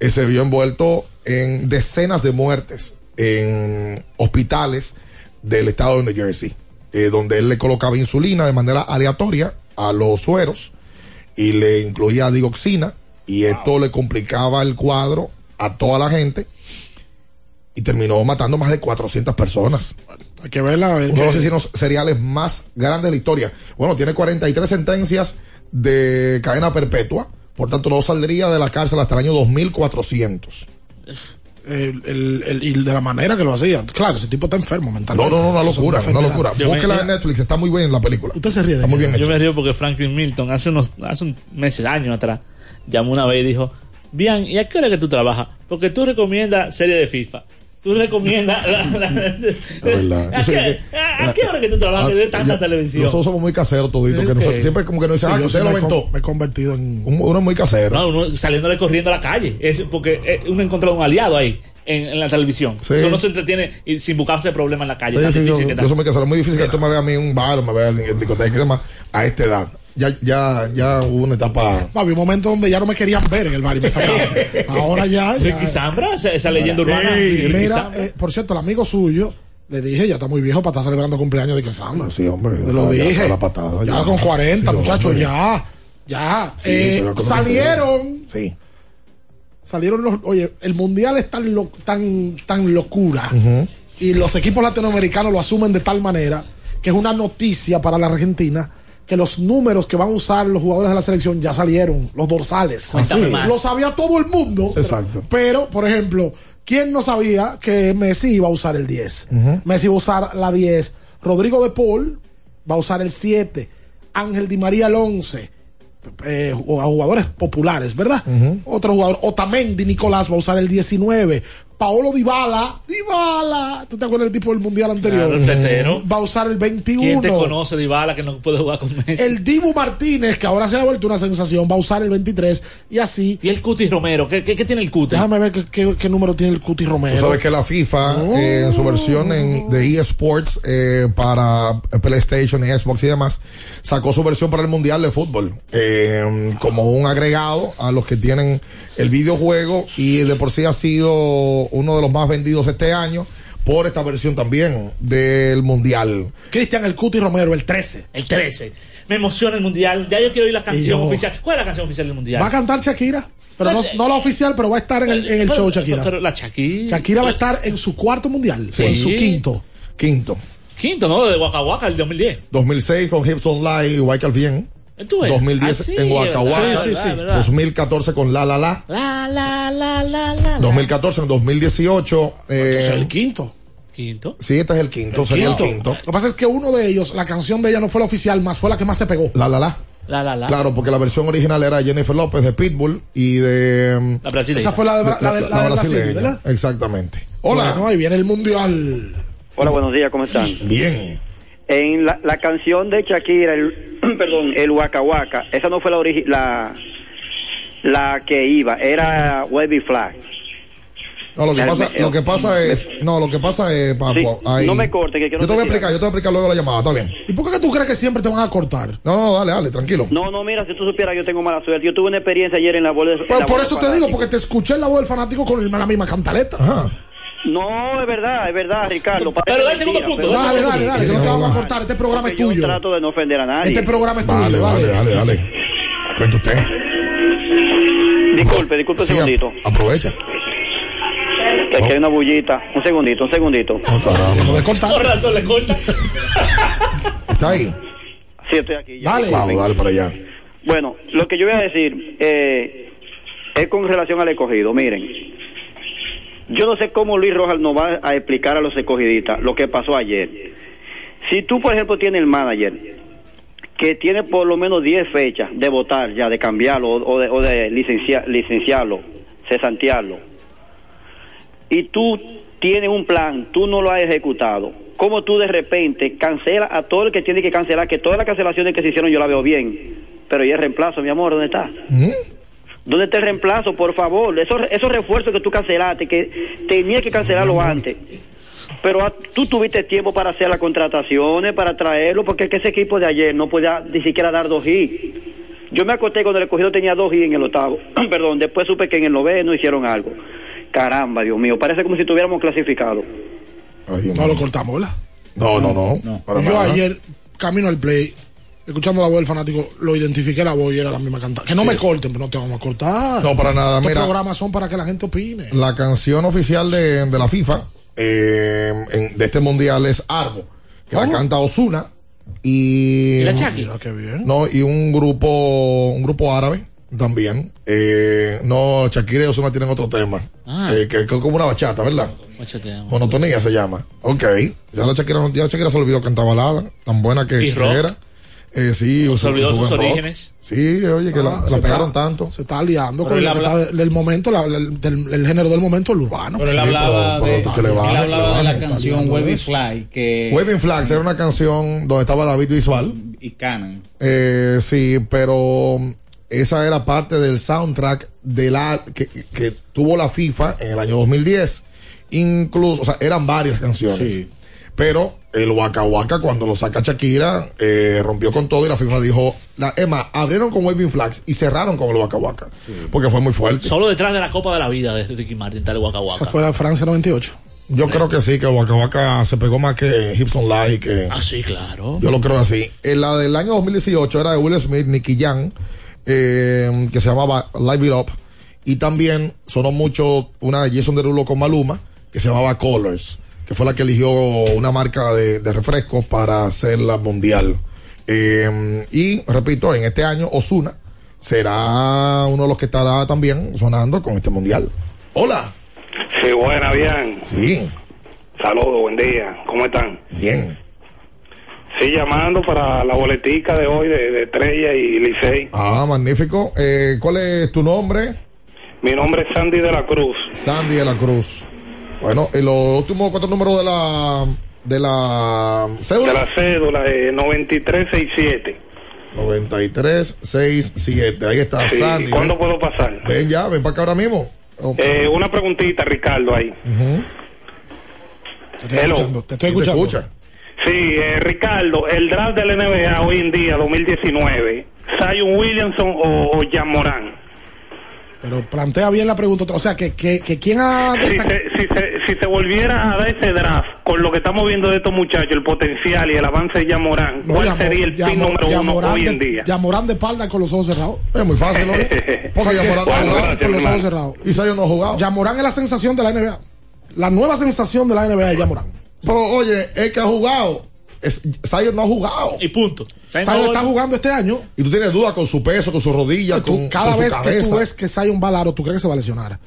eh, se vio envuelto en decenas de muertes en hospitales del estado de New Jersey, eh, donde él le colocaba insulina de manera aleatoria a los sueros y le incluía digoxina y esto le complicaba el cuadro a toda la gente y terminó matando más de 400 personas. Hay que verla. ver Uno de los asesinos seriales más grandes de la historia. Bueno, tiene 43 sentencias de cadena perpetua, por tanto no saldría de la cárcel hasta el año 2400. El, el- el- y de la manera que lo hacía. Claro, ese tipo está enfermo No, mentalmente. no, no, una Eso es locura, una locura. Búsquela en Netflix, está muy bien la película. Usted se ríe de Está muy bien Yo hecho. me río porque Franklin Milton hace unos hace un meses, años atrás, llamó una vez y dijo, bien, ¿y a qué hora que tú trabajas? Porque tú recomiendas serie de FIFA. Tú recomiendas... la- la- verdad. ¿A, Yo sé qué, que- a- a qué hora que tú trabajas? De tanta ya- televisión. Nosotros somos muy caseros toditos, que nosotros siempre como que nos dicen, Sí, ah, que yo usted lo con- Me he convertido en. Un- Uno es muy casero. No, uno saliéndole corriendo a la calle. Es porque eh, uno ha encontrado un aliado ahí en, en la televisión. Sí. Uno se entretiene y sin buscarse problemas en la calle. Sí, sí, yo, difícil que yo soy muy casero. Es muy difícil que tú me veas a mí en un bar o me veas en, en discoteca y demás a esta edad. Ya, ya, ya hubo una etapa. No, había un momento donde ya no me querían ver en el bar y me sacaban. Ahora ya. ya. Ricky Zambra, esa, esa leyenda urbana. Mira, eh, por cierto, el amigo suyo, le dije, ya está muy viejo para estar celebrando cumpleaños de Quesama. Sí, hombre. Lo ya, dije. ya la patada, ya, ya. con 40, Sí, muchachos, hombre. ya. Ya. Sí, Eh, salieron. Sí. Salieron los. Oye, el mundial es tan, lo- tan, tan locura. Y los equipos latinoamericanos lo asumen de tal manera que es una noticia para la Argentina que los números que van a usar los jugadores de la selección ya salieron, los dorsales. Cuéntame más. Lo sabía todo el mundo. Exacto. Pero, por ejemplo, ¿quién no sabía que Messi iba a usar el 10? Messi va a usar la 10. Rodrigo de Paul va a usar el 7. Ángel Di María el 11. Eh, jugadores populares, ¿verdad? Otro jugador, Otamendi Nicolás va a usar el 19. Paolo Dybala, Dybala, ¿tú te acuerdas del tipo del mundial anterior? Claro, el tetero. Va a usar el 21. ¿Quién te conoce, Dybala, que no puede jugar con Messi? El Dibu Martínez, que ahora se ha vuelto una sensación, va a usar el 23 y así. ¿Y el Cuti Romero? ¿Qué, qué, qué tiene el Cuti? Déjame ver qué, qué- qué número tiene el Cuti Romero. Tú sabes que la FIFA, eh, en su versión en- de eSports eh, para PlayStation y Xbox y demás, sacó su versión para el Mundial de Fútbol eh, como un agregado a los que tienen el videojuego y de por sí ha sido uno de los más vendidos este año por esta versión también del Mundial. Cristian el Cuti Romero, el 13. El 13. Me emociona el mundial. Ya yo quiero oír la canción yo- oficial. ¿Cuál es la canción oficial del mundial? Va a cantar Shakira, pero no, no la oficial, pero va a estar en el, en el Pero- show Shakira. Pero la Shakira. Shakira va a estar en su cuarto mundial, Sí. o en su quinto. Quinto. Quinto, ¿no? De Waka Waka, el 2010. 2006 con Hips Online y Wycliffe Bien. ¿Tú ves? 2010 Ah, sí, en verdad. 2014 con La La La. La, la, la, la, la. 2014, en 2018. Eh, Es el quinto. Quinto. Sí, este es el quinto, sería el quinto. Lo que pasa es que uno de ellos, la canción de ella no fue la oficial, más fue la que más se pegó. La La La. La, la, la. Claro, porque la versión original era Jennifer López de Pitbull y de. mm, La brasileña. Esa fue la de, Bra- la de- la de Brasil, brasileña. ¿verdad? Exactamente. Hola. Bueno, ahí viene el mundial. Hola, buenos días, ¿cómo están? Bien. En la, la canción de Shakira, el, perdón, el Waka Waka, esa no fue la, origi- la la que iba, era Wavy Flag. No, lo que pasa, lo que pasa es, no, lo que pasa es, papo, Sí, ahí- no me corte, que quiero Yo te voy a explicar, yo te voy a explicar luego la llamada, está bien. ¿Y por qué tú crees que siempre te van a cortar? No, no, dale, dale, tranquilo. No, no, mira, si tú supieras, yo tengo mala suerte. Yo tuve una experiencia ayer en la bola. en Pero por eso de te digo, porque te escuché en la voz del fanático con el- la misma cantaleta. No, es verdad, es verdad, Ricardo. Pero da el segundo punto, Dale, dale, dale, que no te vamos a cortar. Este programa es Porque yo tuyo. trato de no ofender a nadie. Este programa es Dale, tuyo, dale, dale. dale, dale. Cuenta usted. Disculpe, disculpe un Sí, segundito. aprovecha. Que aquí hay una bullita. Un segundito, un segundito. No de cortar. Por razón le corta. Está ahí. Sí, estoy aquí. ya. Dale. Vamos, dale para allá. Bueno, lo que yo voy a decir eh, es con relación al escogido. Miren, yo no sé cómo Luis Rojas nos va a explicar a los escogidistas lo que pasó ayer. Si tú, por ejemplo, tienes el manager que tiene por lo menos 10 fechas de votar ya, de cambiarlo o, de, o de licencia- licenciarlo, cesantearlo, y tú tienes un plan, tú no lo has ejecutado, ¿cómo tú de repente cancelas a todo el que tiene que cancelar? Que todas las cancelaciones que se hicieron yo la veo bien, pero ¿y el reemplazo, mi amor, dónde está? ¿Dónde está el reemplazo, por favor? Esos, esos refuerzos que tú cancelaste, que tenías que cancelarlo antes. Pero tú tuviste tiempo para hacer las contrataciones, para traerlo, porque es que ese equipo de ayer no podía ni siquiera dar dos hits. Yo me acosté cuando el escogido tenía dos hits en el octavo. Perdón, después supe que en el noveno hicieron algo. Caramba, Dios mío, parece como si tuviéramos clasificado. No lo cortamos, ¿verdad? No, no, no. Yo nada. ayer, camino al play, escuchando la voz del fanático, lo identifiqué la voz y era la misma cantada. Que no Sí. me corten, pero no te vamos a cortar. No, para nada. Estos Mira, programas son para que la gente opine. la canción oficial de, de la FIFA eh, en- de este mundial es Armo, que la canta Osuna y. ¿Y la Chucky? Mira qué bien. No, y un grupo, un grupo árabe también. Eh, no, Shakira y Osuna tienen otro tema. Ah. Eh, que, es como una bachata, ¿verdad? Macheteamos. Monotonía se llama. Ok. Ya la Shakira, ya Shakira se olvidó cantar balada, tan buena que, ¿Y que rock? era. Eh, sí, Se olvidó su sus rock. orígenes. Sí, oye, que la, Ah, la pegaron está- tanto. Se está aliando Pero con que habla- del momento, la- del, del- el género del momento, el urbano. Pero él hablaba de, pero él hablaba la canción Wavy Fly que Waving Flags era una canción donde estaba David Bisbal. y Canon. Eh, sí, pero esa era parte del soundtrack de la que, que tuvo la FIFA en el año 2010. Incluso, o sea, eran varias canciones. Sí. Pero el Waka Waka, cuando lo saca Shakira, eh, rompió con todo y la FIFA dijo, la Emma, abrieron con Waving Flags y cerraron con el Waka Waka. Porque fue muy fuerte. Solo detrás de la Copa de la Vida de Ricky Martin está el Waka Esa Waka. fue la Francia 98. Yo creo que sí, que Waka Waka se pegó más que Gibson Live y que... Ah, sí, claro. Yo lo creo así. En la del año 2018 era de Will Smith, Nicky Jam, eh, que se llamaba Live It Up. Y también sonó mucho una de Jason Derulo con Maluma, que se llamaba Colors, que fue la que eligió una marca de, de refrescos para hacer la mundial. Eh, y repito, en este año Osuna será uno de los que estará también sonando con este mundial. Hola. Sí, buena, bien. Sí. Saludos, buen día. ¿Cómo están? Bien. Sí, llamando para la boletica de hoy de, de Estrella y Licey. Ah, magnífico. Eh, ¿Cuál es tu nombre? Mi nombre es Sandy de la Cruz. Sandy de la Cruz. Bueno, y los últimos cuatro números de la de la De cédula. la cédula de 9367. 9367. Ahí está Sí, Sandy. ¿Cuándo ven, puedo pasar? ven ya, ven para acá ahora mismo. Oh, Eh, una preguntita, Ricardo, ahí. ujú. Te estoy Hello. escuchando. Te estoy ¿Quién te escuchando. escucha? Sí, eh, Ricardo, el draft del NBA hoy en día, 2019, ¿Zion Williamson o, o Jan Morán? Pero plantea bien la pregunta. otra- O sea, que, que, que quién ha Si se, si, se, si se volviera a dar ese draft, con lo que estamos viendo de estos muchachos, el potencial y el avance de Jan Morán, No, ¿cuál Yamo- sería el pin Yamo- número uno Yamorán hoy de- en día? Yamorán de espalda con los ojos cerrados. Es muy fácil, ¿no? Porque ya Morán no ha Bueno, jugado. gracias, con los ojos cerrados. Y Zion no ha jugado. Yamorán es la sensación de la NBA. La nueva sensación de la NBA es Yamorán. Pero oye, el que ha jugado, es, Zion no ha jugado. Y punto. Zion está jugando este año. Y tú tienes dudas con su peso, con su rodilla, Tú, con, cada con su vez que tú ves que Zion va al aro, tú crees que se va a lesionar.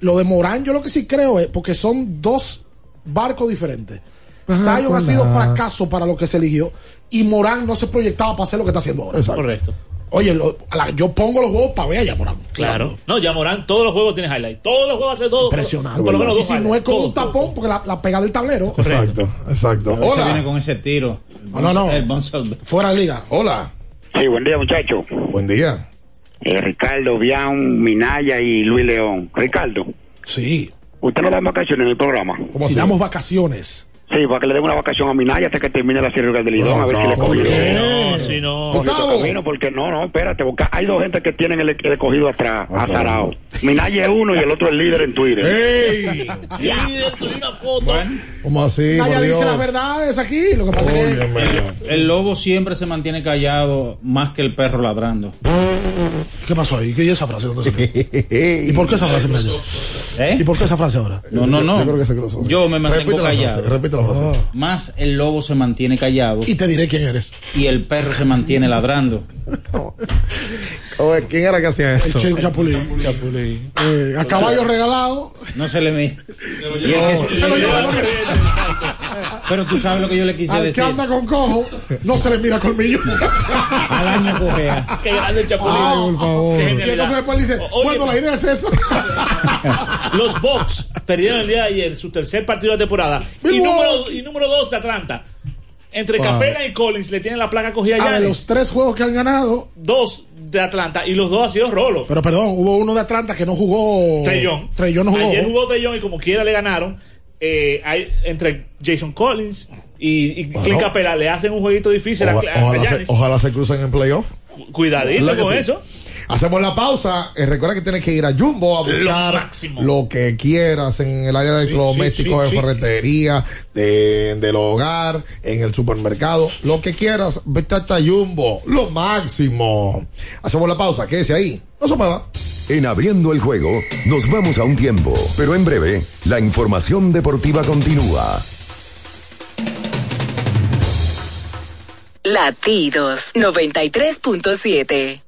Lo de Morán, yo lo que sí creo es porque son dos barcos diferentes. Zion ha pues sido fracaso para lo que se eligió y Morán no se proyectaba para hacer lo que está haciendo ahora. Exacto. Correcto. Oye, lo- la- yo pongo los juegos para ver a Yamorán. Claro. No, ya Morán, todos los juegos tienen highlight. Todos los juegos hace todo. Impresionante. Por lo menos y dos si no es con un tapón, porque la, la pega del tablero. Exacto, exacto. A veces viene Hola. con ese tiro. El No, no, no. El. Fuera de liga. Hola. Sí, buen día, muchacho. Buen día. Eh, Ricardo, Bian, Minaya y Luis León. Ricardo, Sí. ¿usted no da vacaciones en el programa? ¿Cómo Si así? damos vacaciones. Sí, para que le den una vacación a Minaya hasta que termine la serie del Lidón, No, a ver si no, le ¿por cogió. No, si no. Camino, porque no, no, espérate, porque hay dos gente que tienen el, el cogido atrás, Ah, azarado. Minaya es uno y el otro es líder en Twitter. ¡Ey! Líder, subí una foto. ¿Cómo así? Naya por dice las verdades aquí. Lo que pasa es que. El lobo siempre se mantiene callado más que el perro ladrando. ¿Qué pasó ahí? ¿Qué es esa frase? ¿Y por qué esa frase, Minaya? ¿Y ¿Eh? por qué esa frase ahora? No, no, no. Yo creo que sabes. Yo me mantengo Repite la frase, callado. Repite Más el lobo se mantiene callado Y te diré quién eres. y el perro se mantiene ladrando. ¿Cómo es? ¿Quién era que hacía El eso? Che Chapulín. Chapulín. Eh, a caballo regalado. No se le mira. Y el que se- Se lo lleva con él. pero tú sabes lo que yo le quise Al que decir. anda con cojo, no se le mira colmillo. Al año cojea. Qué grande el Chapulín. Ay, por favor. Y entonces después dice, Oye, bueno, la idea es esa. Los Bucks perdieron el día de ayer su tercer partido de temporada. Y número, y número dos de Atlanta. Entre. Capela y Collins le tienen la placa cogida A ya. ver, los tres juegos que han ganado, Dos de Atlanta y los dos han sido rolos. Pero perdón, hubo uno de Atlanta que no jugó. Trellón. Trellón no jugó. Ayer jugó Trellón y como quiera le ganaron. Eh, hay, entre Jason Collins y, y Clint Capela le hacen un jueguito difícil a, Ojalá, a ojalá se, ojalá se crucen en playoff. Cuidadito ¿Verdad que con sí? eso. Hacemos la pausa. Eh, recuerda que tienes que ir a Jumbo a buscar máximo. lo, que quieras en el área de electrodomésticos, sí, sí, de sí. ferretería, de, del hogar, en el supermercado. Lo que quieras, vete hasta Jumbo. Lo máximo. Hacemos la pausa. Quédese ahí. No se mueva. En abriendo el juego, nos vamos a un tiempo, pero en breve, la información deportiva continúa. Latidos 93.7.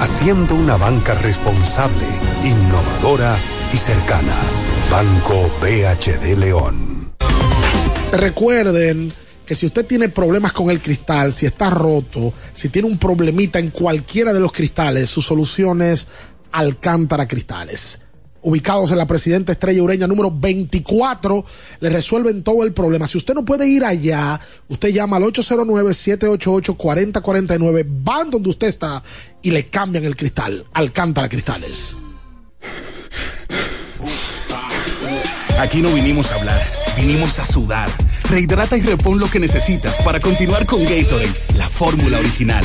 haciendo una banca responsable, innovadora y cercana. Banco BHD León. Recuerden que si usted tiene problemas con el cristal, si está roto, si tiene un problemita en cualquiera de los cristales, su solución es Alcántara Cristales. Ubicados en la Presidenta Estrella Ureña número 24, le resuelven todo el problema. Si usted no puede ir allá, usted llama al 809-788-4049, van donde usted está y le cambian el cristal. Alcántara Cristales. Aquí no vinimos a hablar, vinimos a sudar. Rehidrata y repon lo que necesitas para continuar con Gatorade, la fórmula original.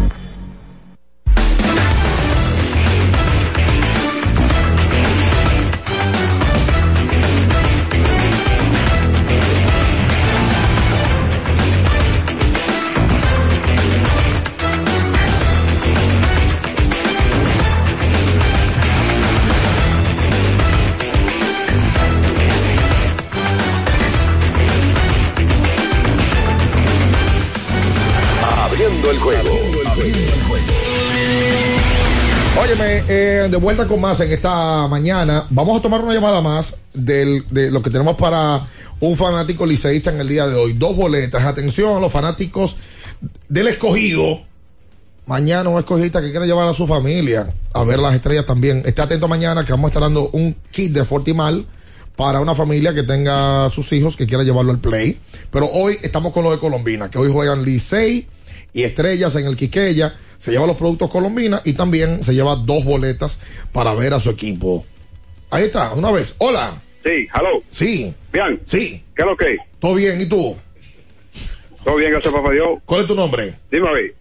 Abriendo el juego. Óyeme, eh, de vuelta con más en esta mañana. Vamos a tomar una llamada más del, de lo que tenemos para un fanático liceísta en el día de hoy. Dos boletas. Atención a los fanáticos del escogido. Mañana un escogidista que quiere llevar a su familia a ver las estrellas también. Esté atento mañana que vamos a estar dando un kit de Fortimal para una familia que tenga sus hijos que quiera llevarlo al play. Pero hoy estamos con lo de Colombina, que hoy juegan Licey y Estrellas en el Quiqueya. Se lleva los productos Colombina y también se lleva dos boletas para ver a su equipo. Ahí está, una vez. Hola. Sí, hello. Sí. Bien. Sí. ¿Qué es lo que? ¿Todo bien? ¿Y tú? Todo bien, gracias papá Dios. ¿Cuál es tu nombre? Dime a ver.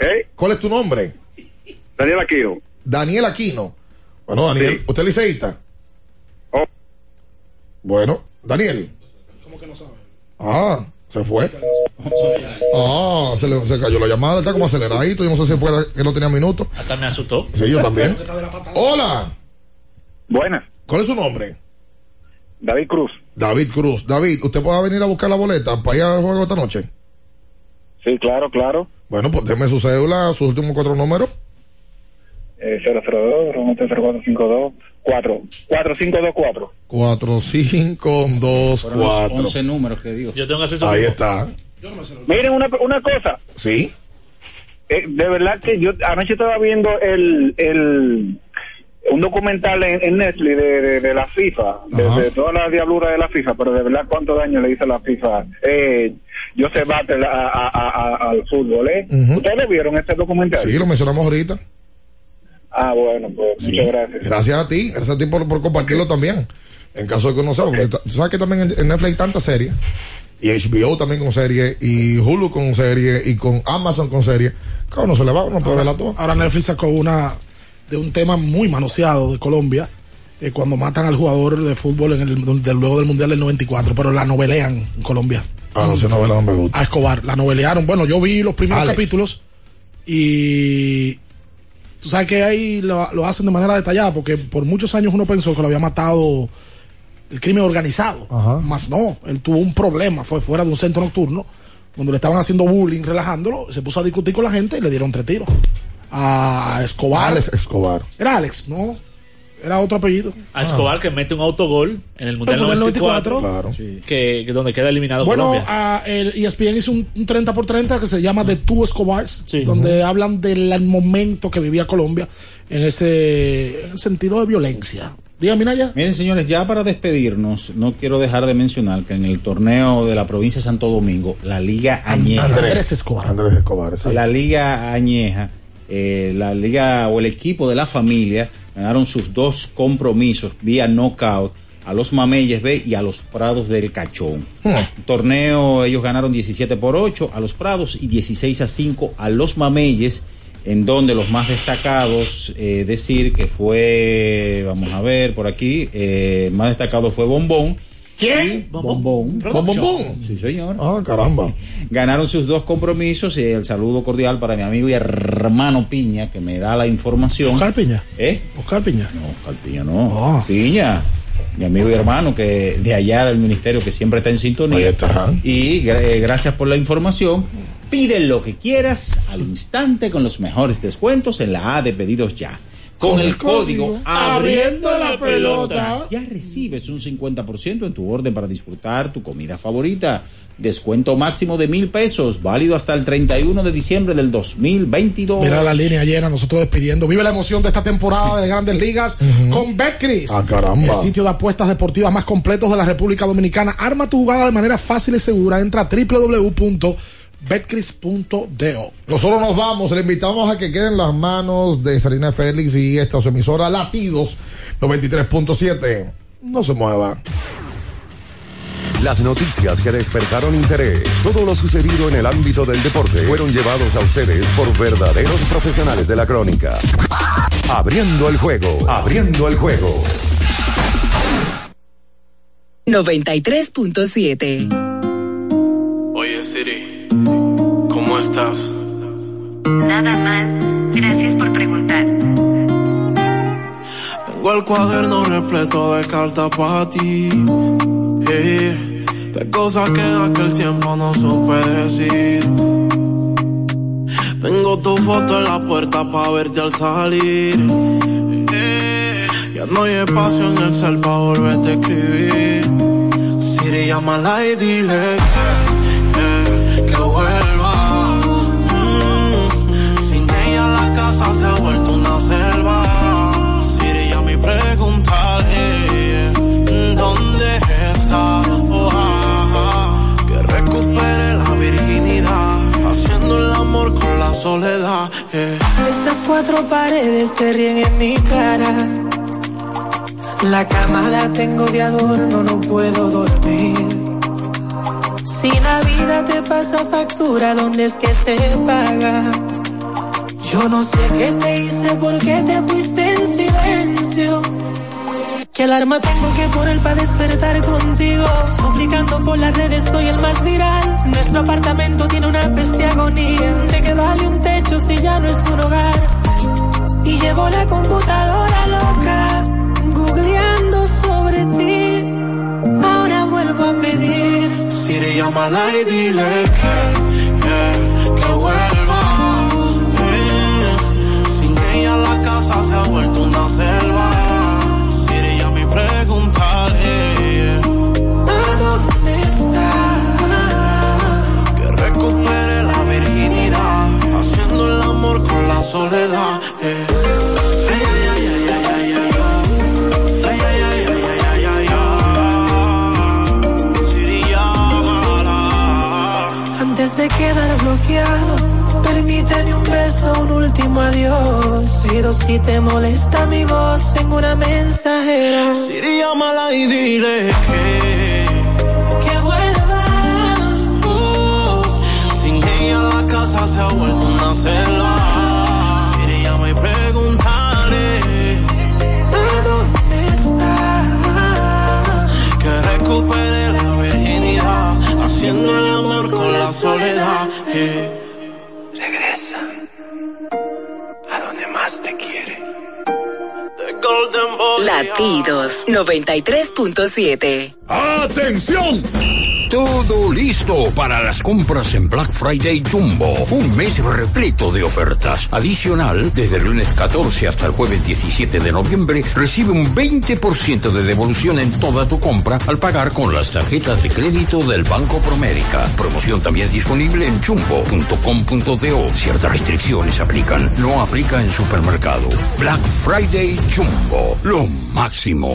¿Eh? ¿Cuál es tu nombre? Daniel Aquino. Daniel Aquino. Bueno, Daniel, ¿usted es liceísta? Bueno, Daniel. ¿Cómo que no sabe? Ah, se fue. Ah, se, le, se cayó la llamada, está como aceleradito. Yo no sé si fuera que no tenía minutos. Hasta me asustó. Sí, yo también. Hola. Buenas. ¿Cuál es su nombre? David Cruz. David Cruz. David, ¿usted puede venir a buscar la boleta para ir al juego esta noche? Sí, claro, claro. Bueno, pues déme su cédula, sus últimos cuatro números. Eh, 002, 0452 4 4524. 4524. 11 números que digo. Yo tengo acceso Ahí a- está. Miren una, una cosa. Sí. Eh, de verdad que yo anoche estaba viendo el, el un documental en, en Netflix de, de, de la FIFA, de, de toda la diablura de la FIFA, pero de verdad cuánto daño le hizo la FIFA. Eh, yo se bate a, a- a- a- al fútbol, ¿eh? ¿Ustedes vieron este documental? Sí, lo mencionamos ahorita. Ah, bueno, pues muchas gracias. Gracias a ti, gracias a ti por, por compartirlo también. En caso de que no sepa, porque tú sabes que también en, Netflix hay tantas series, y HBO también con series, y Hulu con series, y con Amazon con series. Claro, no se le va, no puede verla toda. Ahora Netflix sacó una de un tema muy manoseado de Colombia, eh, cuando matan al jugador de fútbol en el, luego del Mundial del 94, pero la novelean en Colombia. Ah, no, esa novela no me gusta. A Escobar, la novelearon. Bueno, yo vi los primeros Alex. capítulos y tú sabes que ahí lo, lo hacen de manera detallada, porque por muchos años uno pensó que lo había matado el crimen organizado. Más no, él tuvo un problema, fue fuera de un centro nocturno, donde le estaban haciendo bullying, relajándolo, se puso a discutir con la gente y le dieron tres tiros. A Escobar. Alex Escobar. Era Alex, ¿no? Era otro apellido. A Escobar que mete un autogol en el Mundial El Mundial 94, 94. que, que donde queda eliminado Bueno, Colombia. a el ESPN hizo un, un 30 por 30 que se llama The Two Escobars, donde hablan del momento que vivía Colombia en ese, en el sentido de violencia. Dígame, Naya. Miren, señores, ya para despedirnos, no quiero dejar de mencionar que en el torneo de la provincia de Santo Domingo, la Liga Añeja. Andrés Escobar. Andrés Escobar, exacto. La Liga Añeja, eh, la Liga o el equipo de la familia ganaron sus dos compromisos vía knockout a los Mameyes B y a los Prados del Cachón. Torneo, ellos ganaron 17 por 8 a los Prados y 16 a 5 a los Mameyes, en donde los más destacados, eh, decir que fue, vamos a ver por aquí, eh, más destacado fue Bombón. ¿Quién? Bombón. Bombón. Sí, señor. Ah, caramba. Ganaron sus dos compromisos y el saludo cordial para mi amigo y hermano Piña, que me da la información. Oscar Piña. ¿Eh? Oscar Piña. No, Oscar Piña no. Piña. Mi amigo y hermano que de allá del ministerio que siempre está en sintonía. Ahí está. Y eh, gracias por la información. Pide lo que quieras al instante con los mejores descuentos en la A de pedidos ya. Con, el, código abriendo la pelota ya recibes un 50% en tu orden para disfrutar tu comida favorita. Descuento máximo de mil pesos, válido hasta el 31 de diciembre del 2022. Mira la línea llena, nosotros despidiendo. Vive la emoción de esta temporada de Grandes Ligas con Betcris. Ah, caramba. El sitio de apuestas deportivas más completos de la República Dominicana. Arma tu jugada de manera fácil y segura. Entra a www.betcris.do. Nosotros nos vamos, le invitamos a que queden las manos de Sarina Félix y esta su emisora Latidos 93.7. No se mueva. Las noticias que despertaron interés, todo lo sucedido en el ámbito del deporte, fueron llevados a ustedes por verdaderos profesionales de la crónica. Abriendo el juego, abriendo el juego. 93.7. ¿cómo estás? Nada mal. Gracias por preguntar. Tengo el cuaderno repleto de cartas para ti. eh, de cosas que en aquel tiempo no supe decir. Tengo tu foto en la puerta para verte al salir. eh, ya no hay espacio en el cel para volverte a escribir. Siri, llámala y dile eh. Estas cuatro paredes se ríen en mi cara. La cama la tengo de adorno, no puedo dormir. Si la vida te pasa factura, ¿dónde es que se paga? Yo no sé qué te hice, por qué te fuiste en silencio. ¿Qué alarma tengo que poner para despertar contigo? Suplicando por las redes, soy el más viral. Nuestro apartamento tiene una peste agonía. ¿De qué vale un techo si ya no es un hogar? Y llevo la computadora loca, googleando sobre ti. Ahora vuelvo a pedir. Siri, llámala y dile que, que, que vuelva. Eh, Sin ella la casa se ha vuelto una selva. Llámala. Antes de quedar bloqueado, permíteme un beso, un último adiós. Pero si te molesta mi voz, tengo una mensajera. Siri, llámala y dile que Que vuelva. uh, sin ella la casa se ha vuelto una selva. Haciendo el amor con la soledad. eh. Regresa. A donde más te quiere. The Golden Boy. Latidos 93.7. ¡Atención! Todo listo para las compras en Black Friday Jumbo. Un mes repleto de ofertas. Adicional, desde el lunes 14 hasta el jueves 17 de noviembre, recibe un 20% de devolución en toda tu compra al pagar con las tarjetas de crédito del Banco Promérica. Promoción también disponible en jumbo.com.do. Ciertas restricciones aplican. No aplica en supermercado. Black Friday Jumbo. Lo máximo.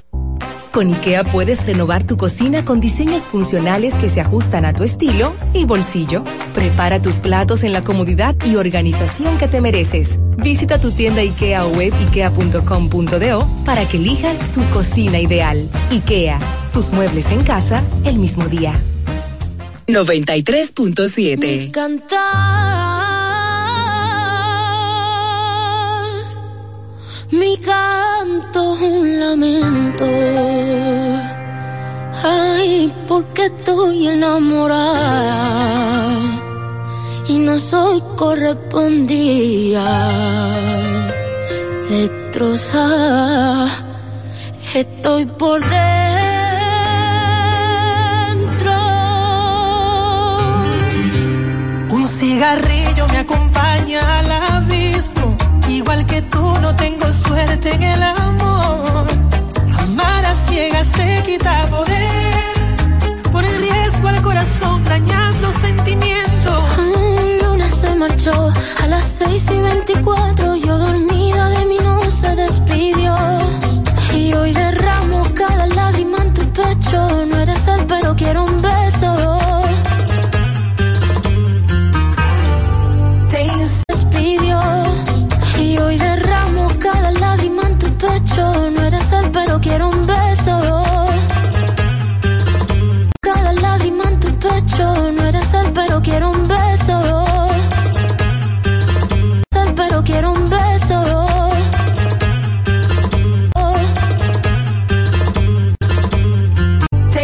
Con IKEA puedes renovar tu cocina con diseños funcionales que se ajustan a tu estilo y bolsillo. Prepara tus platos en la comodidad y organización que te mereces. Visita tu tienda IKEA o web ikea.com.do para que elijas tu cocina ideal. IKEA, tus muebles en casa el mismo día. 93.7 Mi canto un lamento. Ay, porque estoy enamorada y no soy correspondida. Destrozada, estoy por dentro. Un cigarrillo me acompaña al abismo. Igual que tú no tengo suerte en el amor. Amar a ciegas te quita poder. Por el riesgo al corazón dañando sentimientos. Un lunes se marchó a las 6 y 24. Yo dormida de mí no se despidió. Y hoy derramo cada lágrima en tu pecho. No eres él, pero quiero un beso. No eres pero quiero un beso. Cada lágrima en tu pecho. No eres él, pero quiero un